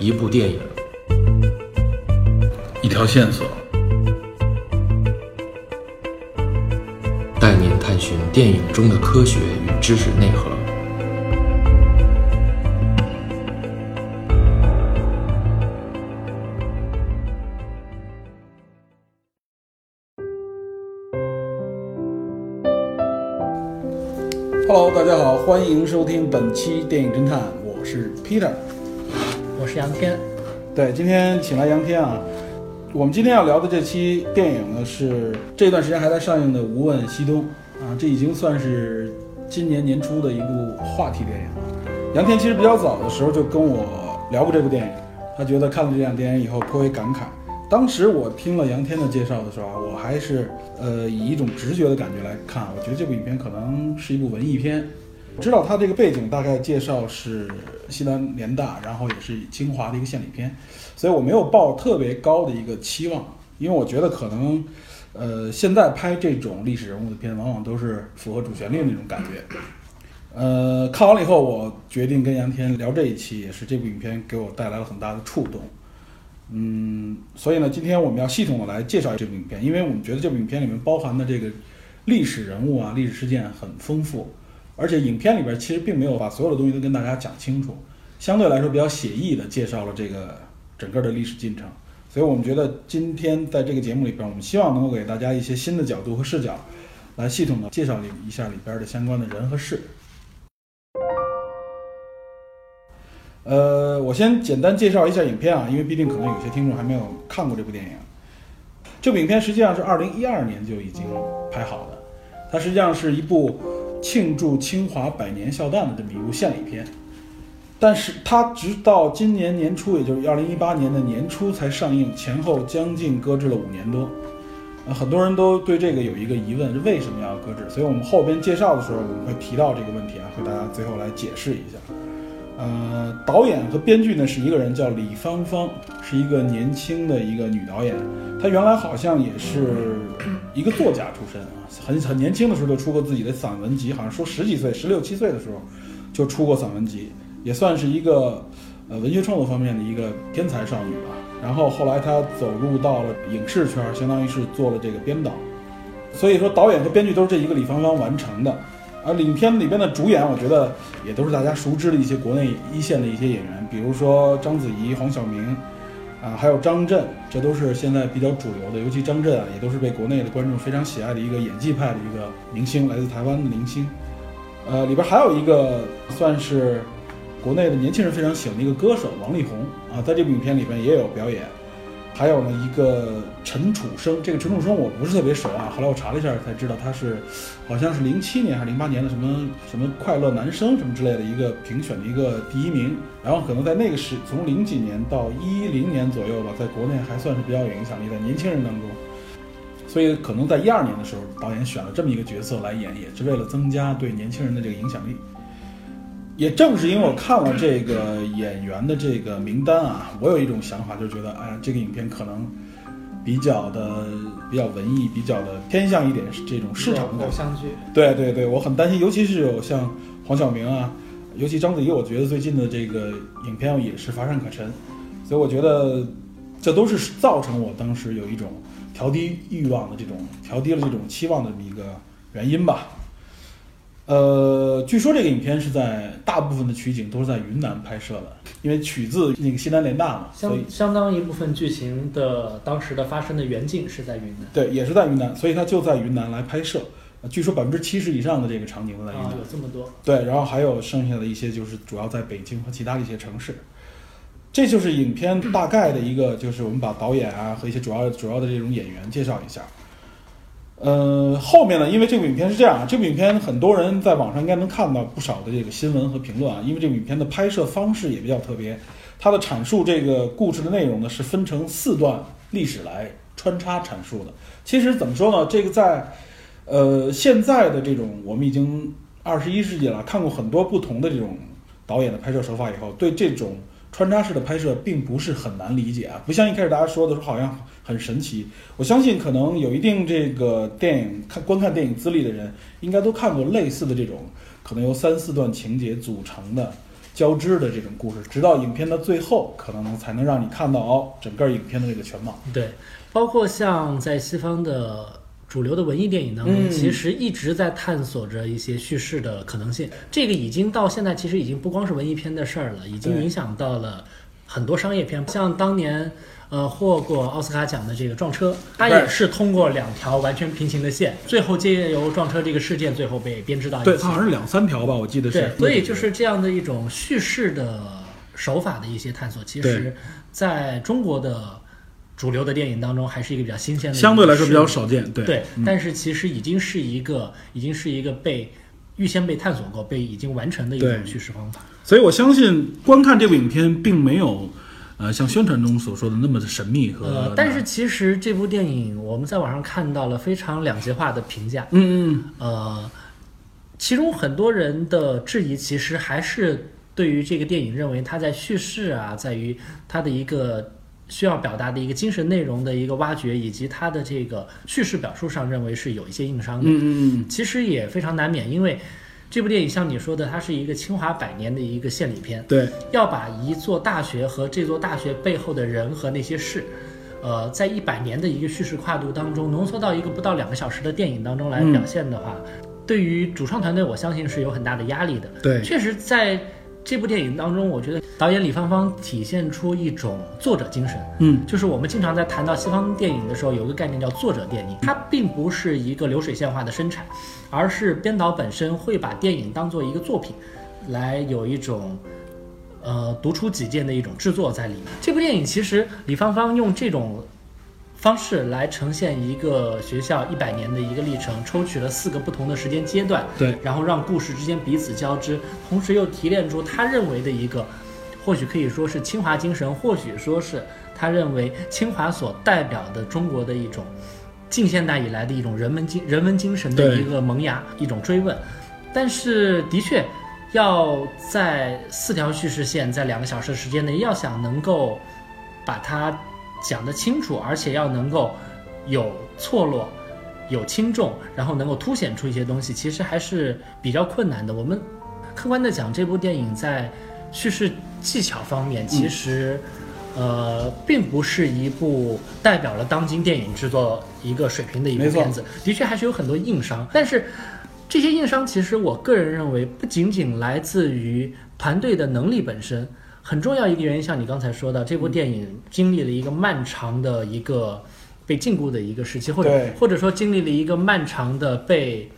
一部电影，一条线索，带您探寻电影中的科学与知识内核。Hello，大家好，欢迎收听本期电影侦探，我是 Peter。杨天，对，今天请来杨天啊。我们今天要聊的这期电影呢，是这段时间还在上映的《无问西东》啊，这已经算是今年年初的一部话题电影了。杨天其实比较早的时候就跟我聊过这部电影，他觉得看了这两电影以后颇为感慨。当时我听了杨天的介绍的时候啊，我还是呃以一种直觉的感觉来看，我觉得这部影片可能是一部文艺片。知道它这个背景大概介绍是西南联大，然后也是清华的一个献礼片，所以我没有抱特别高的一个期望，因为我觉得可能，呃，现在拍这种历史人物的片，往往都是符合主旋律那种感觉。呃，看完了以后，我决定跟杨天聊这一期，也是这部影片给我带来了很大的触动。嗯，所以呢，今天我们要系统的来介绍这部影片，因为我们觉得这部影片里面包含的这个历史人物啊、历史事件很丰富。而且影片里边其实并没有把所有的东西都跟大家讲清楚，相对来说比较写意的介绍了这个整个的历史进程。所以我们觉得今天在这个节目里边，我们希望能够给大家一些新的角度和视角，来系统的介绍一下里边的相关的人和事。呃，我先简单介绍一下影片啊，因为毕竟可能有些听众还没有看过这部电影。这部影片实际上是二零一二年就已经拍好的，它实际上是一部。庆祝清华百年校诞的这么一部献礼片，但是它直到今年年初，也就是二零一八年的年初才上映，前后将近搁置了五年多。呃，很多人都对这个有一个疑问，为什么要搁置？所以我们后边介绍的时候，我们会提到这个问题啊，和大家最后来解释一下。呃，导演和编剧呢是一个人，叫李芳芳，是一个年轻的一个女导演。她原来好像也是一个作家出身啊，很很年轻的时候就出过自己的散文集，好像说十几岁、十六七岁的时候就出过散文集，也算是一个呃文学创作方面的一个天才少女吧。然后后来她走入到了影视圈，相当于是做了这个编导。所以说，导演和编剧都是这一个李芳芳完成的。而影片里边的主演，我觉得也都是大家熟知的一些国内一线的一些演员，比如说章子怡、黄晓明，啊，还有张震，这都是现在比较主流的。尤其张震啊，也都是被国内的观众非常喜爱的一个演技派的一个明星，来自台湾的明星。呃，里边还有一个算是国内的年轻人非常喜欢的一个歌手王力宏啊，在这部影片里边也有表演。还有呢，一个陈楚生，这个陈楚生我不是特别熟啊。后来我查了一下才知道，他是好像是零七年还是零八年的什么什么快乐男生什么之类的一个评选的一个第一名。然后可能在那个时，从零几年到一零年左右吧，在国内还算是比较有影响力的年轻人当中。所以可能在一二年的时候，导演选了这么一个角色来演，也是为了增加对年轻人的这个影响力。也正是因为我看了这个演员的这个名单啊，我有一种想法，就觉得，哎呀，这个影片可能比较的比较文艺，比较的偏向一点这种市场的偶像剧。对对对，我很担心，尤其是有像黄晓明啊，尤其章子怡，我觉得最近的这个影片也是乏善可陈，所以我觉得这都是造成我当时有一种调低欲望的这种调低了这种期望的这么一个原因吧。呃，据说这个影片是在大部分的取景都是在云南拍摄的，因为取自那个西南联大嘛，相相当一部分剧情的当时的发生的原景是在云南。对，也是在云南，所以它就在云南来拍摄。据说百分之七十以上的这个场景都在云南，有这么多。对，然后还有剩下的一些就是主要在北京和其他的一些城市。这就是影片大概的一个，就是我们把导演啊和一些主要主要的这种演员介绍一下。呃，后面呢，因为这部影片是这样啊，这部影片很多人在网上应该能看到不少的这个新闻和评论啊，因为这部影片的拍摄方式也比较特别，它的阐述这个故事的内容呢是分成四段历史来穿插阐述的。其实怎么说呢，这个在呃现在的这种我们已经二十一世纪了，看过很多不同的这种导演的拍摄手法以后，对这种。穿插式的拍摄并不是很难理解啊，不像一开始大家说的说好像很神奇。我相信可能有一定这个电影看观看电影资历的人，应该都看过类似的这种可能由三四段情节组成的交织的这种故事，直到影片的最后，可能才能让你看到哦整个影片的这个全貌。对，包括像在西方的主流的文艺电影当中，嗯其实一直在探索着一些叙事的可能性。这个已经到现在，其实已经不光是文艺片的事儿了，已经影响到了很多商业片，像当年。呃，获过奥斯卡奖的这个撞车，它也是通过两条完全平行的线，最后借由撞车这个事件，最后被编织到一起。对，它好像是两三条吧，我记得是对，。所以就是这样的一种叙事的手法的一些探索，其实在中国的主流的电影当中，还是一个比较新鲜的相对来说比较少见。对对，嗯但是其实已经是一个，已经是一个被预先被探索过、被已经完成的一种叙事方法。所以我相信观看这部影片并没有，呃，像宣传中所说的那么的神秘和呃，但是其实这部电影我们在网上看到了非常两极化的评价，嗯嗯呃，其中很多人的质疑其实还是对于这个电影认为它在叙事啊，在于它的一个需要表达的一个精神内容的一个挖掘，以及它的这个叙事表述上认为是有一些硬伤的。嗯嗯嗯，其实也非常难免，因为这部电影像你说的，它是一个清华百年的一个献礼片，对要把一座大学和这座大学背后的人和那些事，呃，在一百年的一个叙事跨度当中，浓缩到一个不到两个小时的电影当中来表现的话，对于主创团队，我相信是有很大的压力的。对确实在这部电影当中，我觉得导演李芳芳体现出一种作者精神。嗯就是我们经常在谈到西方电影的时候，有一个概念叫作者电影，它并不是一个流水线化的生产，而是编导本身会把电影当做一个作品，来有一种呃独出己见的一种制作在里面。这部电影其实李芳芳用这种方式来呈现一个学校一百年的一个历程，抽取了四个不同的时间阶段，对，然后让故事之间彼此交织，同时又提炼出他认为的一个，或许可以说是清华精神，或许说是他认为清华所代表的中国的一种近现代以来的一种人文精人文精神的一个萌芽，一种追问。但是的确，要在四条叙事线，在两个小时时间内，要想能够把它讲得清楚，而且要能够有错落。有轻重，然后能够凸显出一些东西，其实还是比较困难的。我们客观的讲，这部电影在叙事技巧方面，其实、呃，并不是一部代表了当今电影制作一个水平的一部片子，的确还是有很多硬伤。但是这些硬伤，其实我个人认为，不仅仅来自于团队的能力本身，很重要一个原因，像你刚才说的，这部电影经历了一个漫长的一个被禁锢的一个时期，或者或者说经历了一个漫长的被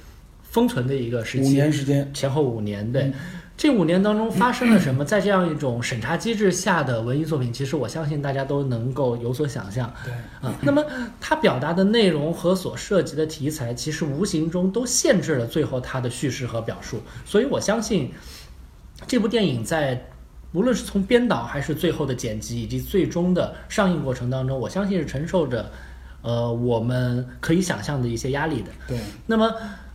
封存的一个时期五期，年时间，前后五年，对。嗯这五年当中发生了什么？在这样一种审查机制下的文艺作品，其实我相信大家都能够有所想象。对，啊，那么它表达的内容和所涉及的题材，其实无形中都限制了最后它的叙事和表述。所以我相信，这部电影在无论是从编导还是最后的剪辑以及最终的上映过程当中，我相信是承受着，呃，我们可以想象的一些压力的。对，那么，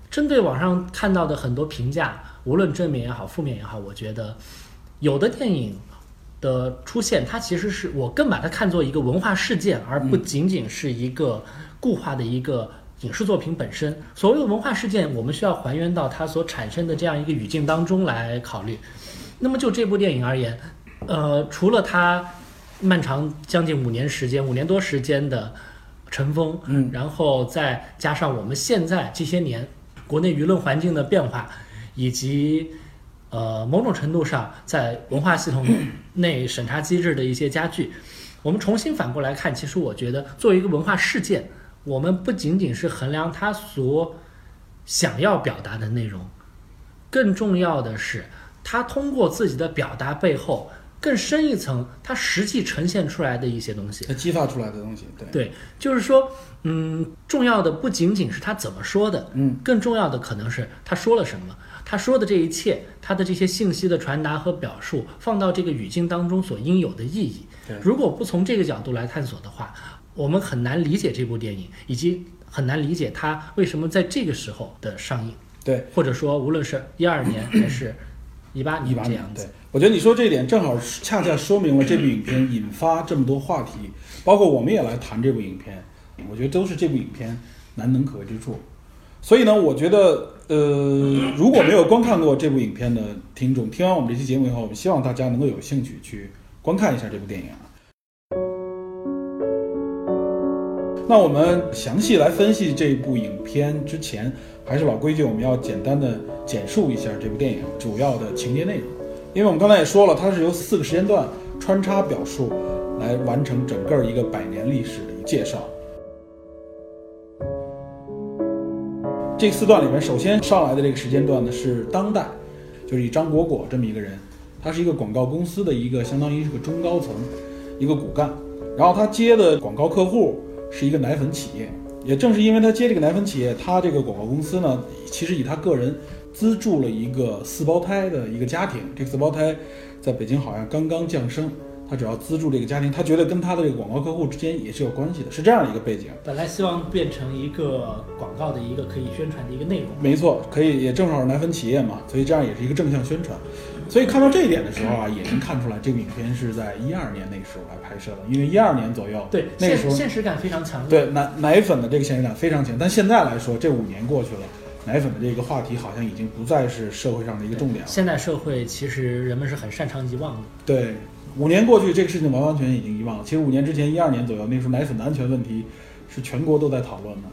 针对网上看到的很多评价，无论正面也好，负面也好，我觉得有的电影的出现，它其实是我更把它看作一个文化事件，而不仅仅是一个固化的一个影视作品本身。所谓的文化事件，我们需要还原到它所产生的这样一个语境当中来考虑。那么就这部电影而言，呃，除了它漫长将近五年时间，五年多时间的尘封，嗯。然后再加上我们现在这些年国内舆论环境的变化，以及呃某种程度上在文化系统内审查机制的一些加剧，我们重新反过来看，其实我觉得作为一个文化事件，我们不仅仅是衡量它所想要表达的内容，更重要的是，它通过自己的表达背后更深一层，他实际呈现出来的一些东西。他激发出来的东西，对，对，就是说，嗯，重要的不仅仅是他怎么说的，嗯，更重要的可能是他说了什么，他说的这一切，他的这些信息的传达和表述，放到这个语境当中所应有的意义。对。如果不从这个角度来探索的话，我们很难理解这部电影，以及很难理解它为什么在这个时候的上映，对，或者说无论是一二年还是一八一八年年这样，子对。，我觉得你说这一点正好恰恰说明了这部影片引发这么多话题，包括我们也来谈这部影片，我觉得都是这部影片难能可贵之处。所以呢，我觉得呃，如果没有观看过这部影片的听众，听完我们这期节目以后，我们希望大家能够有兴趣去观看一下这部电影。那我们详细来分析这部影片之前，还是老规矩，我们要简单的简述一下这部电影主要的情节内容。因为我们刚才也说了，它是由四个时间段穿插表述来完成整个一个百年历史的介绍。这四段里面，首先上来的这个时间段呢是当代，就是以张果果这么一个人，他是一个广告公司的一个相当于是个中高层，一个骨干，然后他接的广告客户是一个奶粉企业，也正是因为他接这个奶粉企业，他这个广告公司呢，其实以他个人资助了一个四胞胎的一个家庭，这个四胞胎在北京好像刚刚降生。他主要资助这个家庭，他觉得跟他的这个广告客户之间也是有关系的，是这样的一个背景。本来希望变成一个广告的一个可以宣传的一个内容。没错，可以也正好是奶粉企业嘛，所以这样也是一个正向宣传。所以看到这一点的时候啊，也能看出来这个影片是在一二年那时候来拍摄的，因为一二年左右，对，那个时候现实感非常强。对奶奶粉的这个现实感非常强，但现在来说，这五年过去了，奶粉的这个话题好像已经不再是社会上的一个重点了。现代社会其实人们是很擅长遗忘的。对。五年过去，这个事情完完全全已经遗忘了。其实五年之前，一二年左右，那时候奶粉的安全问题是全国都在讨论的。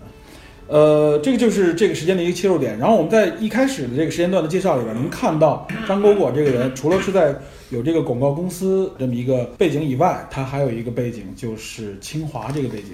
呃，这个就是这个时间的一个切入点。然后我们在一开始的这个时间段的介绍里边，能看到张果果这个人，除了是在有这个广告公司这么一个背景以外，他还有一个背景就是清华这个背景。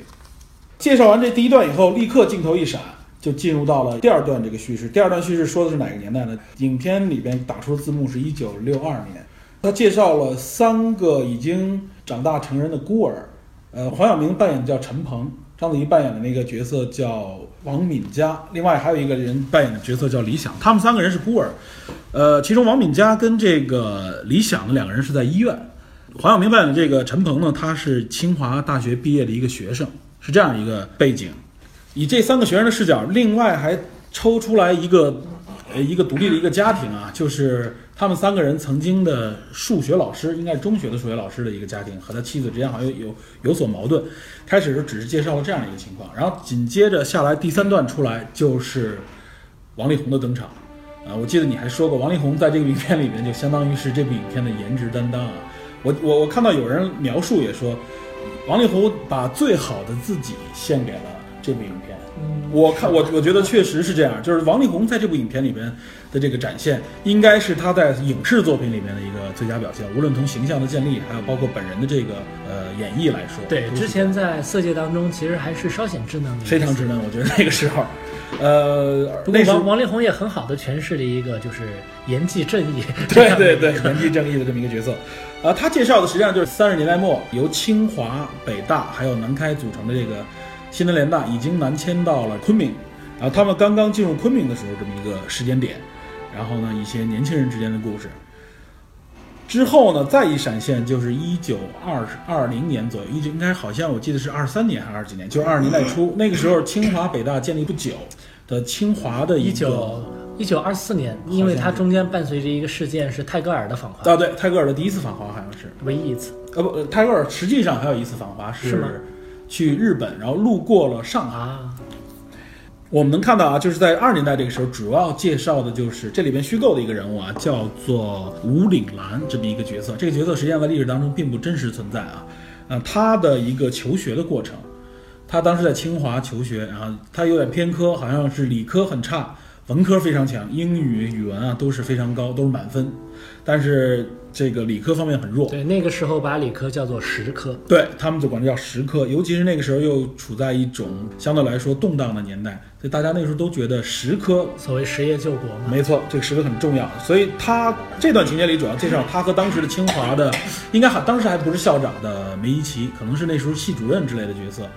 介绍完这第一段以后，立刻镜头一闪，就进入到了第二段这个叙事。第二段叙事说的是哪个年代呢？影片里边打出的字幕是一九六二年。他介绍了三个已经长大成人的孤儿，呃，黄晓明扮演叫陈鹏，章子怡扮演的那个角色叫王敏佳，另外还有一个人扮演的角色叫李想，他们三个人是孤儿，呃，其中王敏佳跟这个李想的两个人是在医院，黄晓明扮演的这个陈鹏呢，他是清华大学毕业的一个学生，是这样一个背景，以这三个学生的视角，另外还抽出来一个，呃，一个独立的一个家庭啊，就是。他们三个人曾经的数学老师，应该是中学的数学老师的一个家庭，和他妻子之间好像有有所矛盾。开始时只是介绍了这样一个情况，然后紧接着下来第三段出来就是王力宏的登场。啊，我记得你还说过，王力宏在这个影片里面就相当于是这部影片的颜值担当啊。我我我看到有人描述也说，王力宏把最好的自己献给了这部影片。我看我我觉得确实是这样，就是王力宏在这部影片里边的这个展现，应该是他在影视作品里面的一个最佳表现。无论从形象的建立，还有包括本人的这个呃演绎来说，对，之前在色戒当中其实还是稍显稚嫩的，非常稚嫩。我觉得那个时候，呃，那王王力宏也很好的诠释了一个就是言继正义，对对对，言继正义的这么一个角色。呃，他介绍的实际上就是三十年代末由清华、北大还有南开组成的这个。新的联大已经南迁到了昆明，然后他们刚刚进入昆明的时候，这么一个时间点，然后呢，一些年轻人之间的故事。之后呢，再一闪现就是一九二二零年左右，一九应该好像我记得是二三年还是二几年，就是二十年代初，那个时候清华北大建立不久的清华的一九一九二四年，因为它中间伴随着一个事件是泰戈尔的访华。啊，对，泰戈尔的第一次访华好像是。唯一一次，呃不，泰戈尔实际上还有一次访华是吗？去日本，然后路过了上海。我们能看到啊，就是在二年代这个时候，主要介绍的就是这里边虚构的一个人物啊，叫做吴岭澜这么一个角色。这个角色实际上在历史当中并不真实存在啊。呃，他的一个求学的过程，他当时在清华求学，然后他有点偏科，好像是理科很差，文科非常强，英语、语文啊都是非常高，都是满分，但是。这个理科方面很弱，对那个时候把理科叫做实科，对他们就管这叫实科。尤其是那个时候又处在一种相对来说动荡的年代，所以大家那时候都觉得实科所谓实业救国嘛，没错，这个实科很重要。所以他这段情节里主要介绍他和当时的清华的，应该还当时还不是校长的梅贻琦，可能是那时候系主任之类的角色，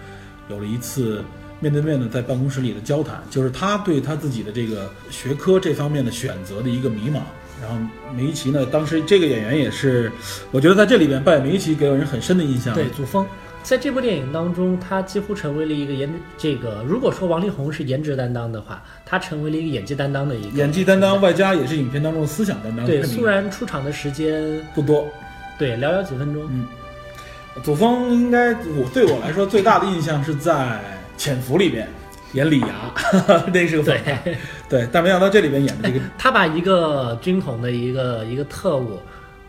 有了一次面对面的在办公室里的交谈，就是他对他自己的这个学科这方面的选择的一个迷茫。然后梅贻琦呢，当时这个演员也是，我觉得在这里边扮演梅贻琦给人很深的印象。对，祖峰，在这部电影当中，他几乎成为了一个颜这个，如果说王力宏是颜值担当的话，他成为了一个演技担当的一个演技担当，外加也是影片当中的思想担当。对，虽然出场的时间不多，对，寥寥几分钟。嗯，祖峰应该我对我来说最大的印象是在《潜伏》里边。演李涯，那是个反派。对，对，但没想到这里边演的这个他把一个军统的一个一个特务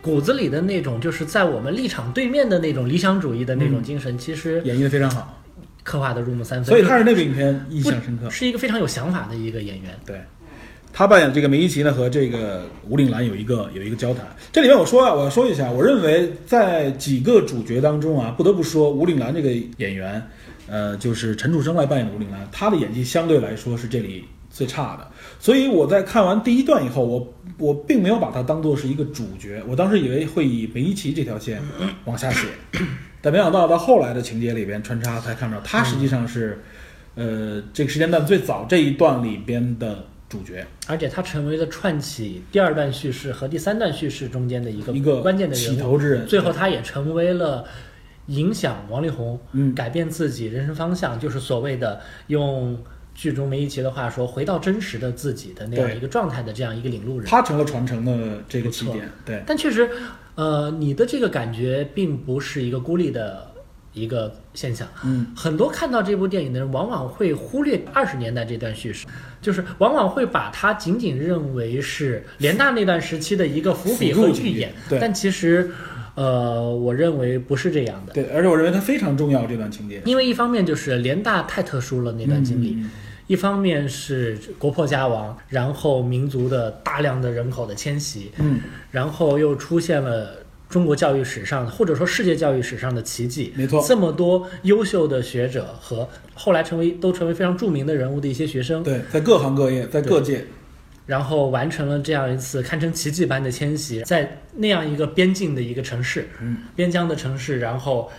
骨子里的那种，就是在我们立场对面的那种理想主义的那种精神，其实演绎的非常好，刻画的入木三分。所以他是那部影片印象深刻。是一个非常有想法的一个演员。对，他扮演这个梅贻琦呢，和这个吴岭澜有一个有一个交谈。这里面我说啊，我要说一下，我认为在几个主角当中啊，不得不说吴岭澜这个演员，呃，就是陈楚生来扮演的吴岭澜，他的演技相对来说是这里最差的。所以我在看完第一段以后，我我并没有把他当做是一个主角，我当时以为会以梅贻琦这条线往下写，但没想到到后来的情节里边穿插，才看到他实际上是，呃，这个时间段最早这一段里边的主角。而且他成为了串起第二段叙事和第三段叙事中间的一个一个关键的起人物。头之人，最后，他也成为了影响王力宏嗯改变自己人生方向，就是所谓的用剧中梅贻琦的话说，回到真实的自己的那样一个状态的这样一个领路人。他成了传承的这个起点。对，但确实，呃，你的这个感觉并不是一个孤立的一个现象。嗯，很多看到这部电影的人，往往会忽略二十年代这段叙事，就是往往会把它仅仅认为是联大那段时期的一个伏笔和预演。对但其实，呃，我认为不是这样的。对，而且我认为它非常重要这段情节。因为一方面就是联大太特殊了那段经历，嗯一方面是国破家亡，然后民族的大量的人口的迁徙，嗯，然后又出现了中国教育史上或者说世界教育史上的奇迹，没错。这么多优秀的学者和后来成为都成为非常著名的人物的一些学生，对，在各行各业，在各界，然后完成了这样一次堪称奇迹般的迁徙，在那样一个边境的一个城市，嗯，边疆的城市，然后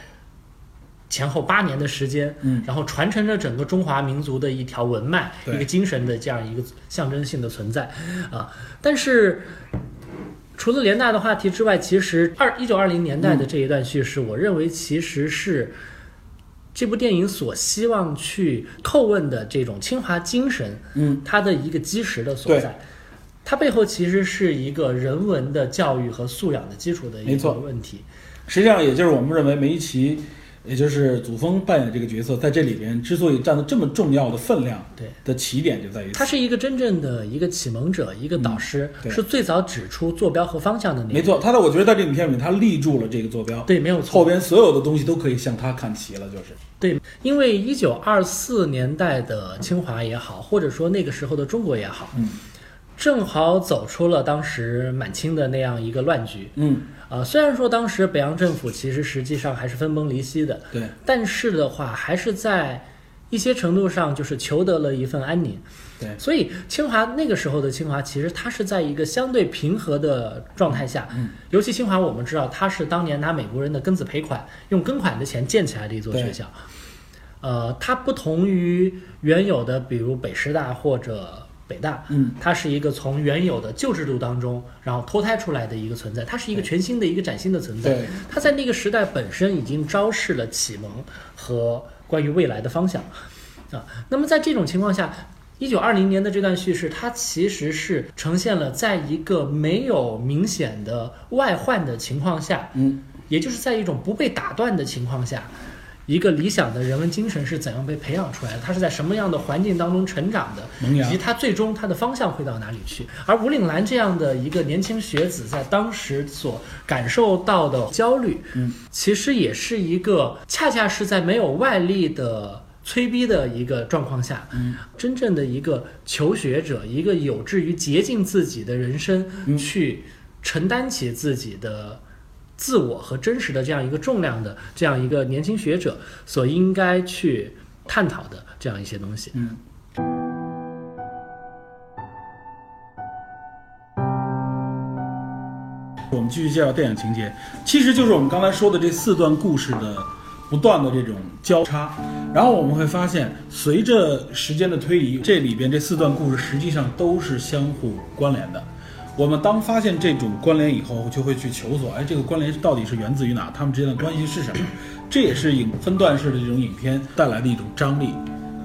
前后八年的时间，嗯，然后传承着整个中华民族的一条文脉，一个精神的这样一个象征性的存在，啊，但是。除了联大的话题之外，其实二一九二零年代的这一段叙事，我认为其实是这部电影所希望去叩问的这种清华精神，嗯，它的一个基石的所在。它背后其实是一个人文的教育和素养的基础的一个问题。实际上也就是我们认为梅贻琦，也就是祖峰扮演的这个角色，在这里边之所以占了这么重要的分量，对的起点就在于他是一个真正的一个启蒙者，一个导师，对是最早指出坐标和方向的那个。没错，他的我觉得在这影片里面，他立住了这个坐标，对，没有错。后边所有的东西都可以向他看齐了，就是对，因为一九二四年代的清华也好，或者说那个时候的中国也好，嗯正好走出了当时满清的那样一个乱局。嗯，啊、虽然说当时北洋政府其实实际上还是分崩离析的，对，但是的话，还是在一些程度上就是求得了一份安宁。对所以清华那个时候的清华，其实它是在一个相对平和的状态下。嗯，尤其清华，我们知道它是当年拿美国人的庚子赔款，用庚款的钱建起来的一座学校。呃，它不同于原有的，比如北师大或者北大，嗯，它是一个从原有的旧制度当中，然后脱胎出来的一个存在，它是一个全新的一个崭新的存在。对，它在那个时代本身已经昭示了启蒙和关于未来的方向啊。那么在这种情况下，一九二零年的这段叙事，它其实是呈现了在一个没有明显的外患的情况下，嗯，也就是在一种不被打断的情况下。一个理想的人文精神是怎样被培养出来的？他是在什么样的环境当中成长的？以及他最终他的方向会到哪里去。而吴岭澜这样的一个年轻学子，在当时所感受到的焦虑，嗯，其实也是一个恰恰是在没有外力的。催逼的一个状况下，嗯，真正的一个求学者，一个有志于竭尽自己的人生，嗯去承担起自己的自我和真实的这样一个重量的这样一个年轻学者所应该去探讨的这样一些东西。嗯。我们继续介绍电影情节，其实就是我们刚才说的这四段故事的不断的这种交叉，然后我们会发现，随着时间的推移，这里边这四段故事实际上都是相互关联的。我们当发现这种关联以后，就会去求索，哎，这个关联到底是源自于哪？他们之间的关系是什么？这也是影分段式的这种影片带来的一种张力。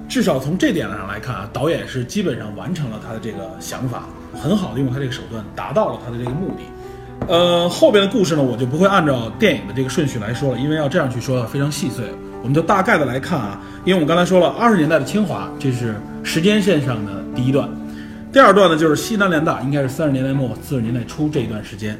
至少从这点上来看啊，导演是基本上完成了他的这个想法，很好的用他这个手段达到了他的这个目的。呃，后边的故事呢，我就不会按照电影的这个顺序来说了，因为要这样去说非常细碎。我们就大概的来看啊，因为我们刚才说了，二十年代的清华，这是时间线上的第一段。第二段呢，就是西南联大，应该是三十年代末四十年代初这一段时间。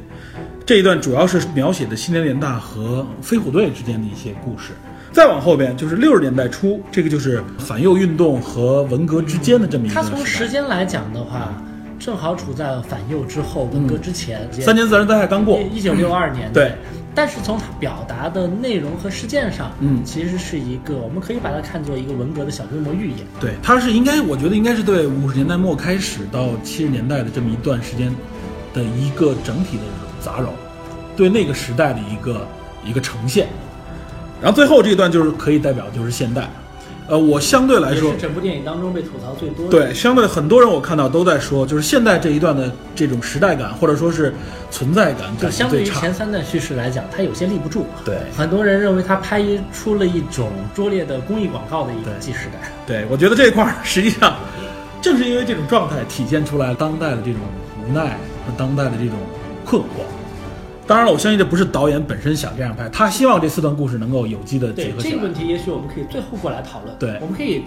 这一段主要是描写的西南联大和飞虎队之间的一些故事。再往后边就是六十年代初，这个就是反右运动和文革之间的这么一个它从。时间来讲的话，正好处在反右之后，文革之前。三年自然灾害刚过，一九六二年。对。但是从它表达的内容和事件上，嗯其实是一个，我们可以把它看作一个文革的小规模预演。对，它是应该，我觉得应该是对五十年代末开始到七十年代的这么一段时间的一个整体的杂糅，对那个时代的一个一个呈现。然后最后这一段就是可以代表就是现代，呃，我相对来说是，整部电影当中被吐槽最多的。对，相对很多人我看到都在说，就是现在这一段的这种时代感或者说是存在感就相对于前。三段叙事来讲，它有些立不住。对很多人认为它拍出了一种拙劣的公益广告的一种既视感。对，我觉得这一块儿实际上正是因为这种状态体现出来当代的这种无奈和当代的这种困惑。当然了，我相信这不是导演本身想这样拍，他希望这四段故事能够有机的结合起来。这个问题，也许我们可以最后过来讨论。对我们可以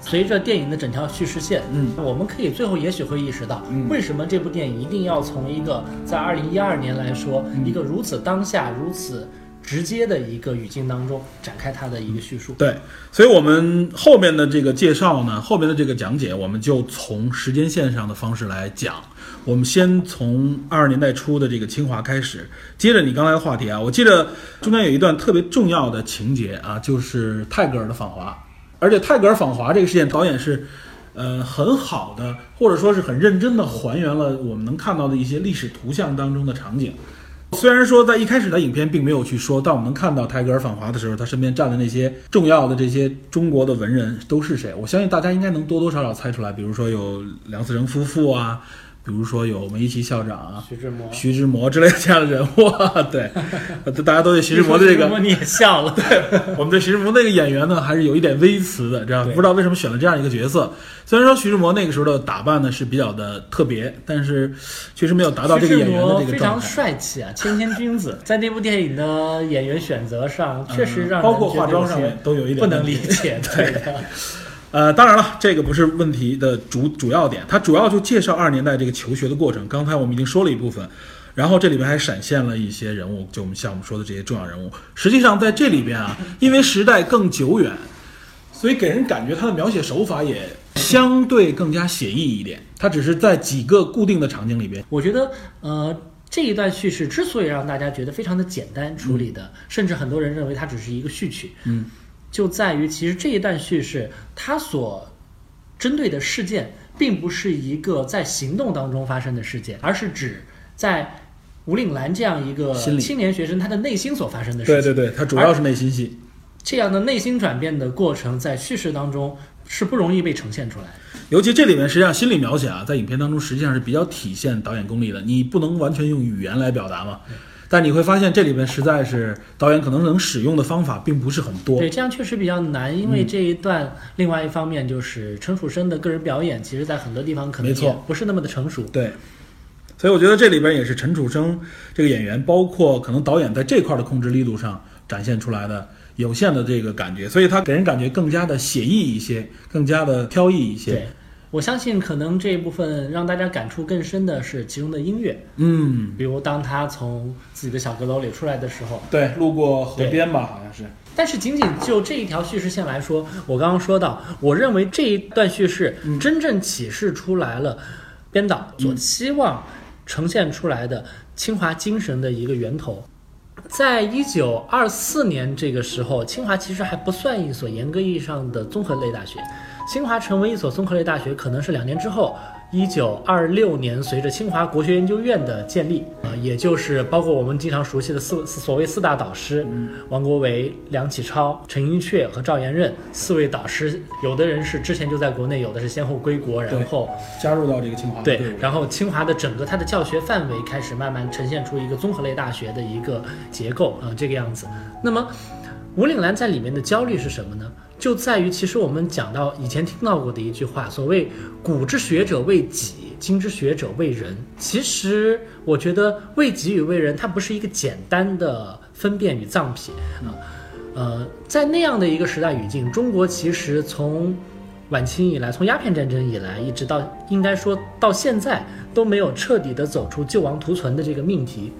随着电影的整条叙事线，嗯我们可以最后也许会意识到，嗯为什么这部电影一定要从一个在二零一二年来说，嗯一个如此当下、如此直接的一个语境当中展开它的一个叙述。对，所以我们后面的这个介绍呢，后面的这个讲解，我们就从时间线上的方式来讲。我们先从二十年代初的这个清华开始，接着你刚才的话题啊，我记得中间有一段特别重要的情节啊，就是泰戈尔的访华，而且泰戈尔访华这个事件，导演是。呃，很好的，或者说是很认真的还原了我们能看到的一些历史图像当中的场景。虽然说在一开始的影片并没有去说，但我们能看到泰戈尔访华的时候，他身边站的那些重要的这些中国的文人都是谁？我相信大家应该能多多少少猜出来。比如说有梁思成夫妇啊，比如说有梅贻琦校长啊、徐志摩，徐志摩之类的这样的人 物啊。对，呃 大家都对徐志摩的这个徐志摩你也笑了。对我们对徐志摩那个演员呢，还是有一点微词的，这样不知道为什么选了这样一个角色。虽然说徐志摩那个时候的打扮呢是比较的特别，但是确实没有达到这个演员的这个徐志摩非常。帅气啊，谦谦君子，在那部电影的演员选择上，确实让人嗯包括化妆上面都有一点不能理解。对的，呃，当然了，这个不是问题的主主要点，它主要就介绍二十年代这个求学的过程。刚才我们已经说了一部分，然后这里边还闪现了一些人物，就我们像我们说的这些重要人物。实际上在这里边啊，因为时代更久远，所以给人感觉它的描写手法也相对更加写意一点。它只是在几个固定的场景里边，我觉得呃。这一段叙事之所以让大家觉得非常的简单处理的，甚至很多人认为它只是一个序曲，嗯，就在于其实这一段叙事它所针对的事件，并不是一个在行动当中发生的事件，而是指在吴岭澜这样一个青年学生他的内心所发生的事情。对对对，他主要是内心戏。这样的内心转变的过程，在叙事当中是不容易被呈现出来的。尤其这里面实际上心理描写啊，在影片当中实际上是比较体现导演功力的。你不能完全用语言来表达嘛，但你会发现这里面实在是导演可能能使用的方法并不是很多。对，这样确实比较难，因为嗯这一段，另外一方面就是陈楚生的个人表演，其实在很多地方可能不是那么的成熟。对，所以我觉得这里边也是陈楚生这个演员，包括可能导演在这块的控制力度上展现出来的有限的这个感觉，所以他给人感觉更加的写意一些，更加的飘逸一些。对，我相信可能这一部分让大家感触更深的是其中的音乐，嗯，比如当他从自己的小阁楼里出来的时候，对，路过河边吧，好像是。但是仅仅就这一条叙事线来说，我刚刚说到，我认为这一段叙事嗯真正启示出来了编导所期望呈现出来的清华精神的一个源头。在一九二四年这个时候，清华其实还不算一所严格意义上的综合类大学。清华成为一所综合类大学，可能是两年之后，一九二六年，随着清华国学研究院的建立，啊、也就是包括我们经常熟悉的四所谓四大导师，王国维、梁启超、陈寅恪和赵元任四位导师，有的人是之前就在国内，有的是先后归国，然后加入到这个清华。对，然后清华的整个它的教学范围开始慢慢呈现出一个综合类大学的一个结构啊、这个样子。那么吴岭澜在里面的焦虑是什么呢？就在于其实我们讲到以前听到过的一句话，所谓“古之学者为己，今之学者为人”。其实我觉得为己与为人，它不是一个简单的分辨与藏品啊。呃，在那样的一个时代语境，中国其实从晚清以来，从鸦片战争以来，一直到应该说到现在，都没有彻底的走出救亡图存的这个命题。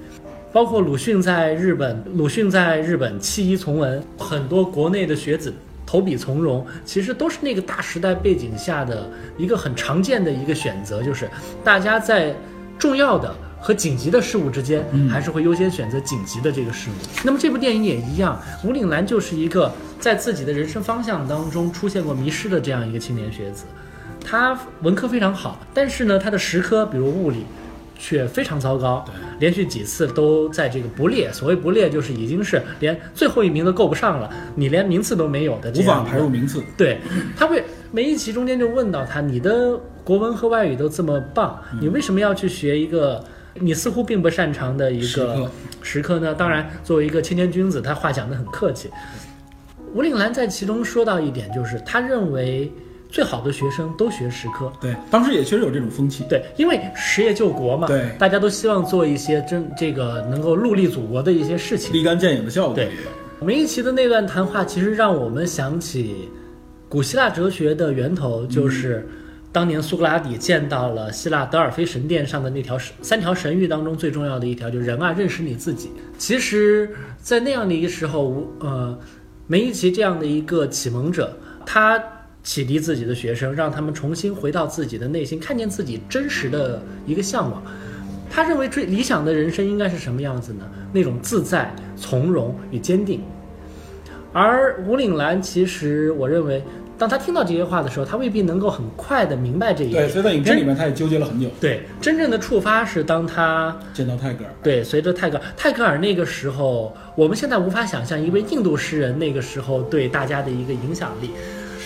包括鲁迅在日本，鲁迅在日本弃医从文，很多国内的学子投笔从戎，其实都是那个大时代背景下的一个很常见的一个选择，就是大家在重要的和紧急的事物之间，还是会优先选择紧急的这个事物。那么这部电影也一样，吴岭澜就是一个在自己的人生方向当中出现过迷失的这样一个青年学子，他文科非常好，但是呢，他的实科比如物理。却非常糟糕，连续几次都在这个不列。所谓不列，就是已经是连最后一名都够不上了，你连名次都没有的，无法排入名次。对，他会每一期中间就问到他：你的国文和外语都这么棒，你为什么要去学一个你似乎并不擅长的一个时刻呢？当然，作为一个谦谦君子，他话讲得很客气。吴岭兰在其中说到一点，就是他认为。最好的学生都学实科，对，当时也确实有这种风气，对，因为实业救国嘛，对，大家都希望做一些真这个能够戮力祖国的一些事情，立竿见影的效果。对，梅贻琦的那段谈话，其实让我们想起古希腊哲学的源头，就是当年苏格拉底见到了希腊德尔菲神殿上的那条三条神谕当中最重要的一条，就是人啊，认识你自己。其实，在那样的一个时候，呃，梅贻琦这样的一个启蒙者，他。启迪自己的学生，让他们重新回到自己的内心，看见自己真实的一个向往。他认为最理想的人生应该是什么样子呢？那种自在、从容与坚定。而吴岭澜，其实我认为，当他听到这些话的时候，他未必能够很快的明白这一点。对，所以在影片里面，他也纠结了很久。对，真正的触发是当他见到泰戈尔。对，随着泰戈尔，泰戈尔那个时候，我们现在无法想象一位印度诗人那个时候对大家的一个影响力。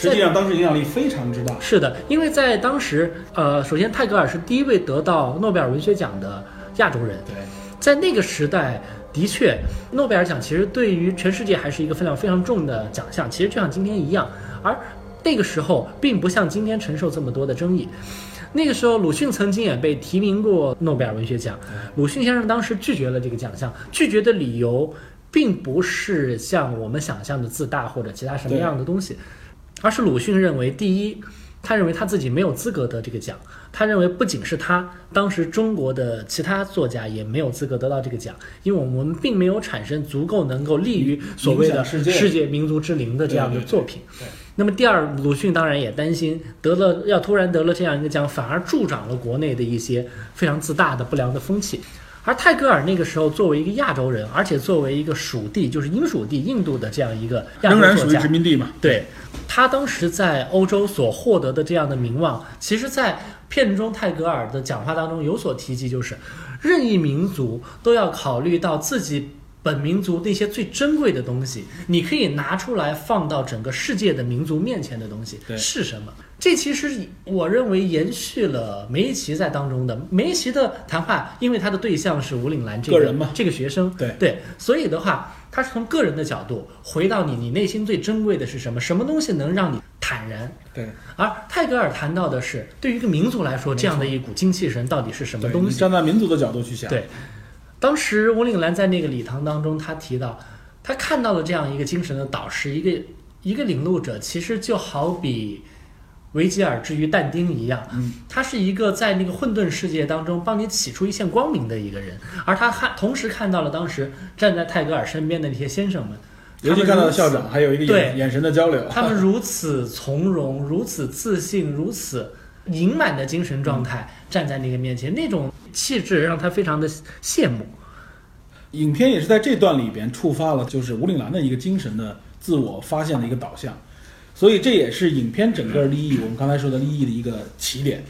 实际上，当时影响力非常之大。是的，因为在当时，呃，首先泰戈尔是第一位得到诺贝尔文学奖的亚洲人。对，在那个时代，的确，诺贝尔奖其实对于全世界还是一个分量非常重的奖项。其实就像今天一样，而那个时候并不像今天承受这么多的争议。那个时候，鲁迅曾经也被提名过诺贝尔文学奖。鲁迅先生当时拒绝了这个奖项，拒绝的理由并不是像我们想象的自大或者其他什么样的东西。而是鲁迅认为，第一，他认为他自己没有资格得这个奖。他认为不仅是他，当时中国的其他作家也没有资格得到这个奖，因为我们并没有产生足够能够立于所谓的世界民族之林的这样的作品。那么第二，鲁迅当然也担心得了要突然得了这样一个奖，反而助长了国内的一些非常自大的不良的风气。而泰戈尔那个时候作为一个亚洲人，而且作为一个属地，就是英属地印度的这样一个亚洲仍然属于殖民地嘛？对，他当时在欧洲所获得的这样的名望，其实，在片中泰戈尔的讲话当中有所提及，就是任意民族都要考虑到自己。本民族那些最珍贵的东西，你可以拿出来放到整个世界的民族面前的东西是什么？这其实我认为延续了梅贻琦在当中的梅贻琦的谈话，因为他的对象是吴岭澜这个人嘛这个学生，对对，所以的话，他是从个人的角度回到你，你内心最珍贵的是什么？什么东西能让你坦然？对。而泰戈尔谈到的是，对于一个民族来说，这样的一股精气神到底是什么东西？站在民族的角度去想，对。当时吴岭澜在那个礼堂当中，他提到，他看到了这样一个精神的导师，一个一个领路者，其实就好比维吉尔之于但丁一样，嗯，他是一个在那个混沌世界当中帮你起出一线光明的一个人，而他看同时看到了当时站在泰戈尔身边的那些先生们，尤其看到校长，还有一个眼眼神的交流，他们如此从容，如此自信，如此盈满的精神状态站在那个面前，那种。气质让他非常的羡慕。影片也是在这段里边触发了，就是吴岭澜的一个精神的自我发现的一个导向，所以这也是影片整个利益，我们刚才说的利益的一个起点。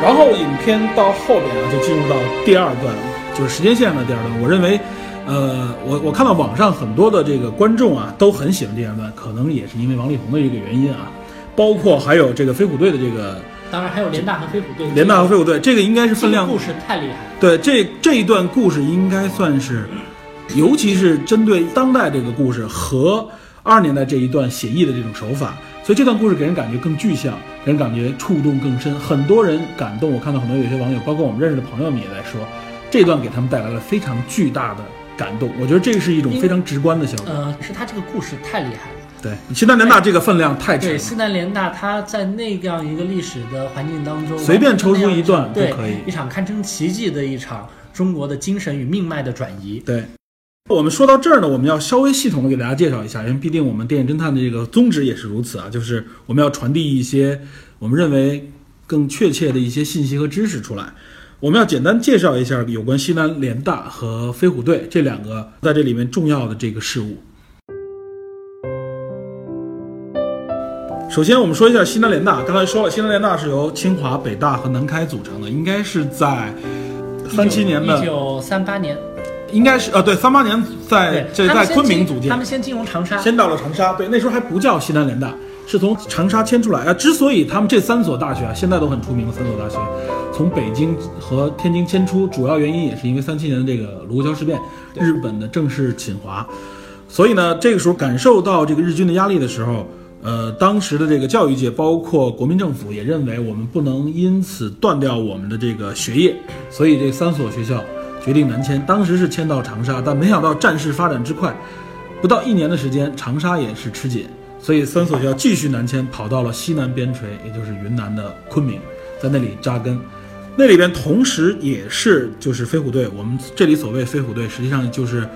然后影片到后边啊，就进入到第二段，就是时间线的第二段。我认为，呃，我我看到网上很多的这个观众啊，都很喜欢这二段，可能也是因为王力宏的一个原因啊。包括还有这个飞虎队的这个，当然还有联大和飞虎队。联大和飞虎队，这个应该是分量。故事太厉害。对，这这一段故事应该算是，尤其是针对当代这个故事和二十年代这一段写意的这种手法，所以这段故事给人感觉更具象，给人感觉触动更深，很多人感动。我看到很多有些网友，包括我们认识的朋友们也在说，这段给他们带来了非常巨大的感动。我觉得这是一种非常直观的效果。呃，是他这个故事太厉害了。对，西南联大这个分量太沉对，了。西南联大它在那样一个历史的环境当中，随便抽出一段对都可以一场堪称奇迹的一场中国的精神与命脉的转移。对，我们说到这儿呢，我们要稍微系统的给大家介绍一下，因为毕竟我们电影侦探的这个宗旨也是如此啊，就是我们要传递一些我们认为更确切的一些信息和知识出来。我们要简单介绍一下有关西南联大和飞虎队这两个在这里面重要的这个事物。首先，我们说一下西南联大。刚才说了，西南联大是由清华、北大和南开组成的，应该是在三七年的一九三八年，应该是呃，对，三八年在，这在昆明组建他，们先进入长沙，先到了长沙。对，那时候还不叫西南联大，是从长沙迁出来啊。之所以他们这三所大学啊，现在都很出名的三所大学，从北京和天津迁出，主要原因也是因为三七年的这个卢沟桥事变，日本的正式侵华。所以呢，这个时候感受到这个日军的压力的时候，呃，当时的这个教育界，包括国民政府，也认为我们不能因此断掉我们的这个学业，所以这三所学校决定南迁。当时是迁到长沙，但没想到战事发展之快，不到一年的时间，长沙也是吃紧，所以三所学校继续南迁，跑到了西南边陲，也就是云南的昆明，在那里扎根。那里边同时也是就是飞虎队，我们这里所谓飞虎队，实际上就是，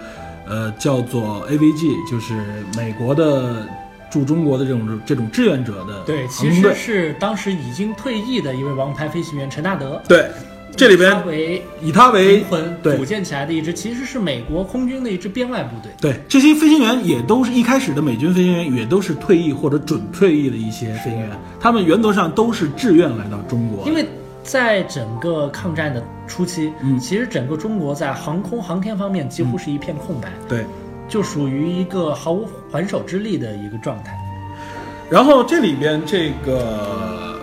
呃，叫做 AVG，就是美国的驻中国的这种这种志愿者的对，其实。是当时已经退役的一位王牌飞行员陈纳德，对，这里他边为以他为灵魂对组建起来的一支，其实是美国空军的一支编外部队。对，这些飞行员也都是一开始的美军飞行员，也都是退役或者准退役的一些飞行员，他们原则上都是志愿来到中国。因为在整个抗战的初期，嗯其实整个中国在航空航天方面几乎是一片空白，对，就属于一个毫无还手之力的一个状态。然后这里边这个